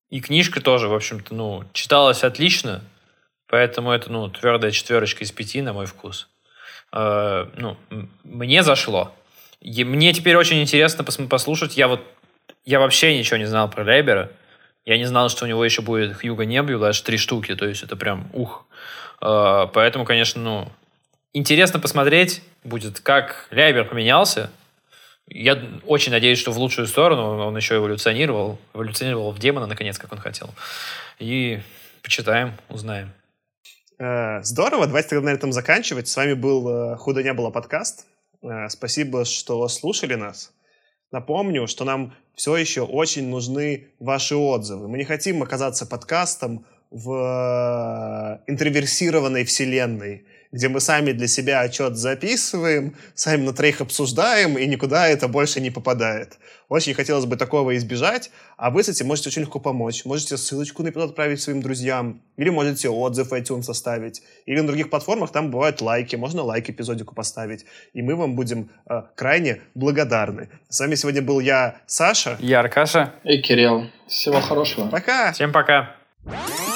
И книжка тоже, в общем-то, ну, читалась отлично, поэтому это, ну, твердая четверочка из пяти на мой вкус. Э, ну, мне зашло. И мне теперь очень интересно пос- послушать. Я вот, я вообще ничего не знал про Лейбера. Я не знал, что у него еще будет Хьюго Небью, даже три штуки, то есть это прям ух. Э, поэтому, конечно, ну, интересно посмотреть будет, как Лейбер поменялся, я очень надеюсь, что в лучшую сторону он еще эволюционировал, эволюционировал в демона, наконец, как он хотел. И почитаем, узнаем. Э, здорово, давайте тогда на этом заканчивать. С вами был э, «Худо не было» подкаст. Э, спасибо, что слушали нас. Напомню, что нам все еще очень нужны ваши отзывы. Мы не хотим оказаться подкастом в интроверсированной вселенной, где мы сами для себя отчет записываем, сами на троих обсуждаем, и никуда это больше не попадает. Очень хотелось бы такого избежать, а вы с этим можете очень легко помочь. Можете ссылочку на эпизод отправить своим друзьям, или можете отзыв iTunes составить, или на других платформах там бывают лайки, можно лайк эпизодику поставить, и мы вам будем э, крайне благодарны. С вами сегодня был я, Саша. Я Аркаша. И Кирилл. Всего хорошего. Пока! Всем пока. Худо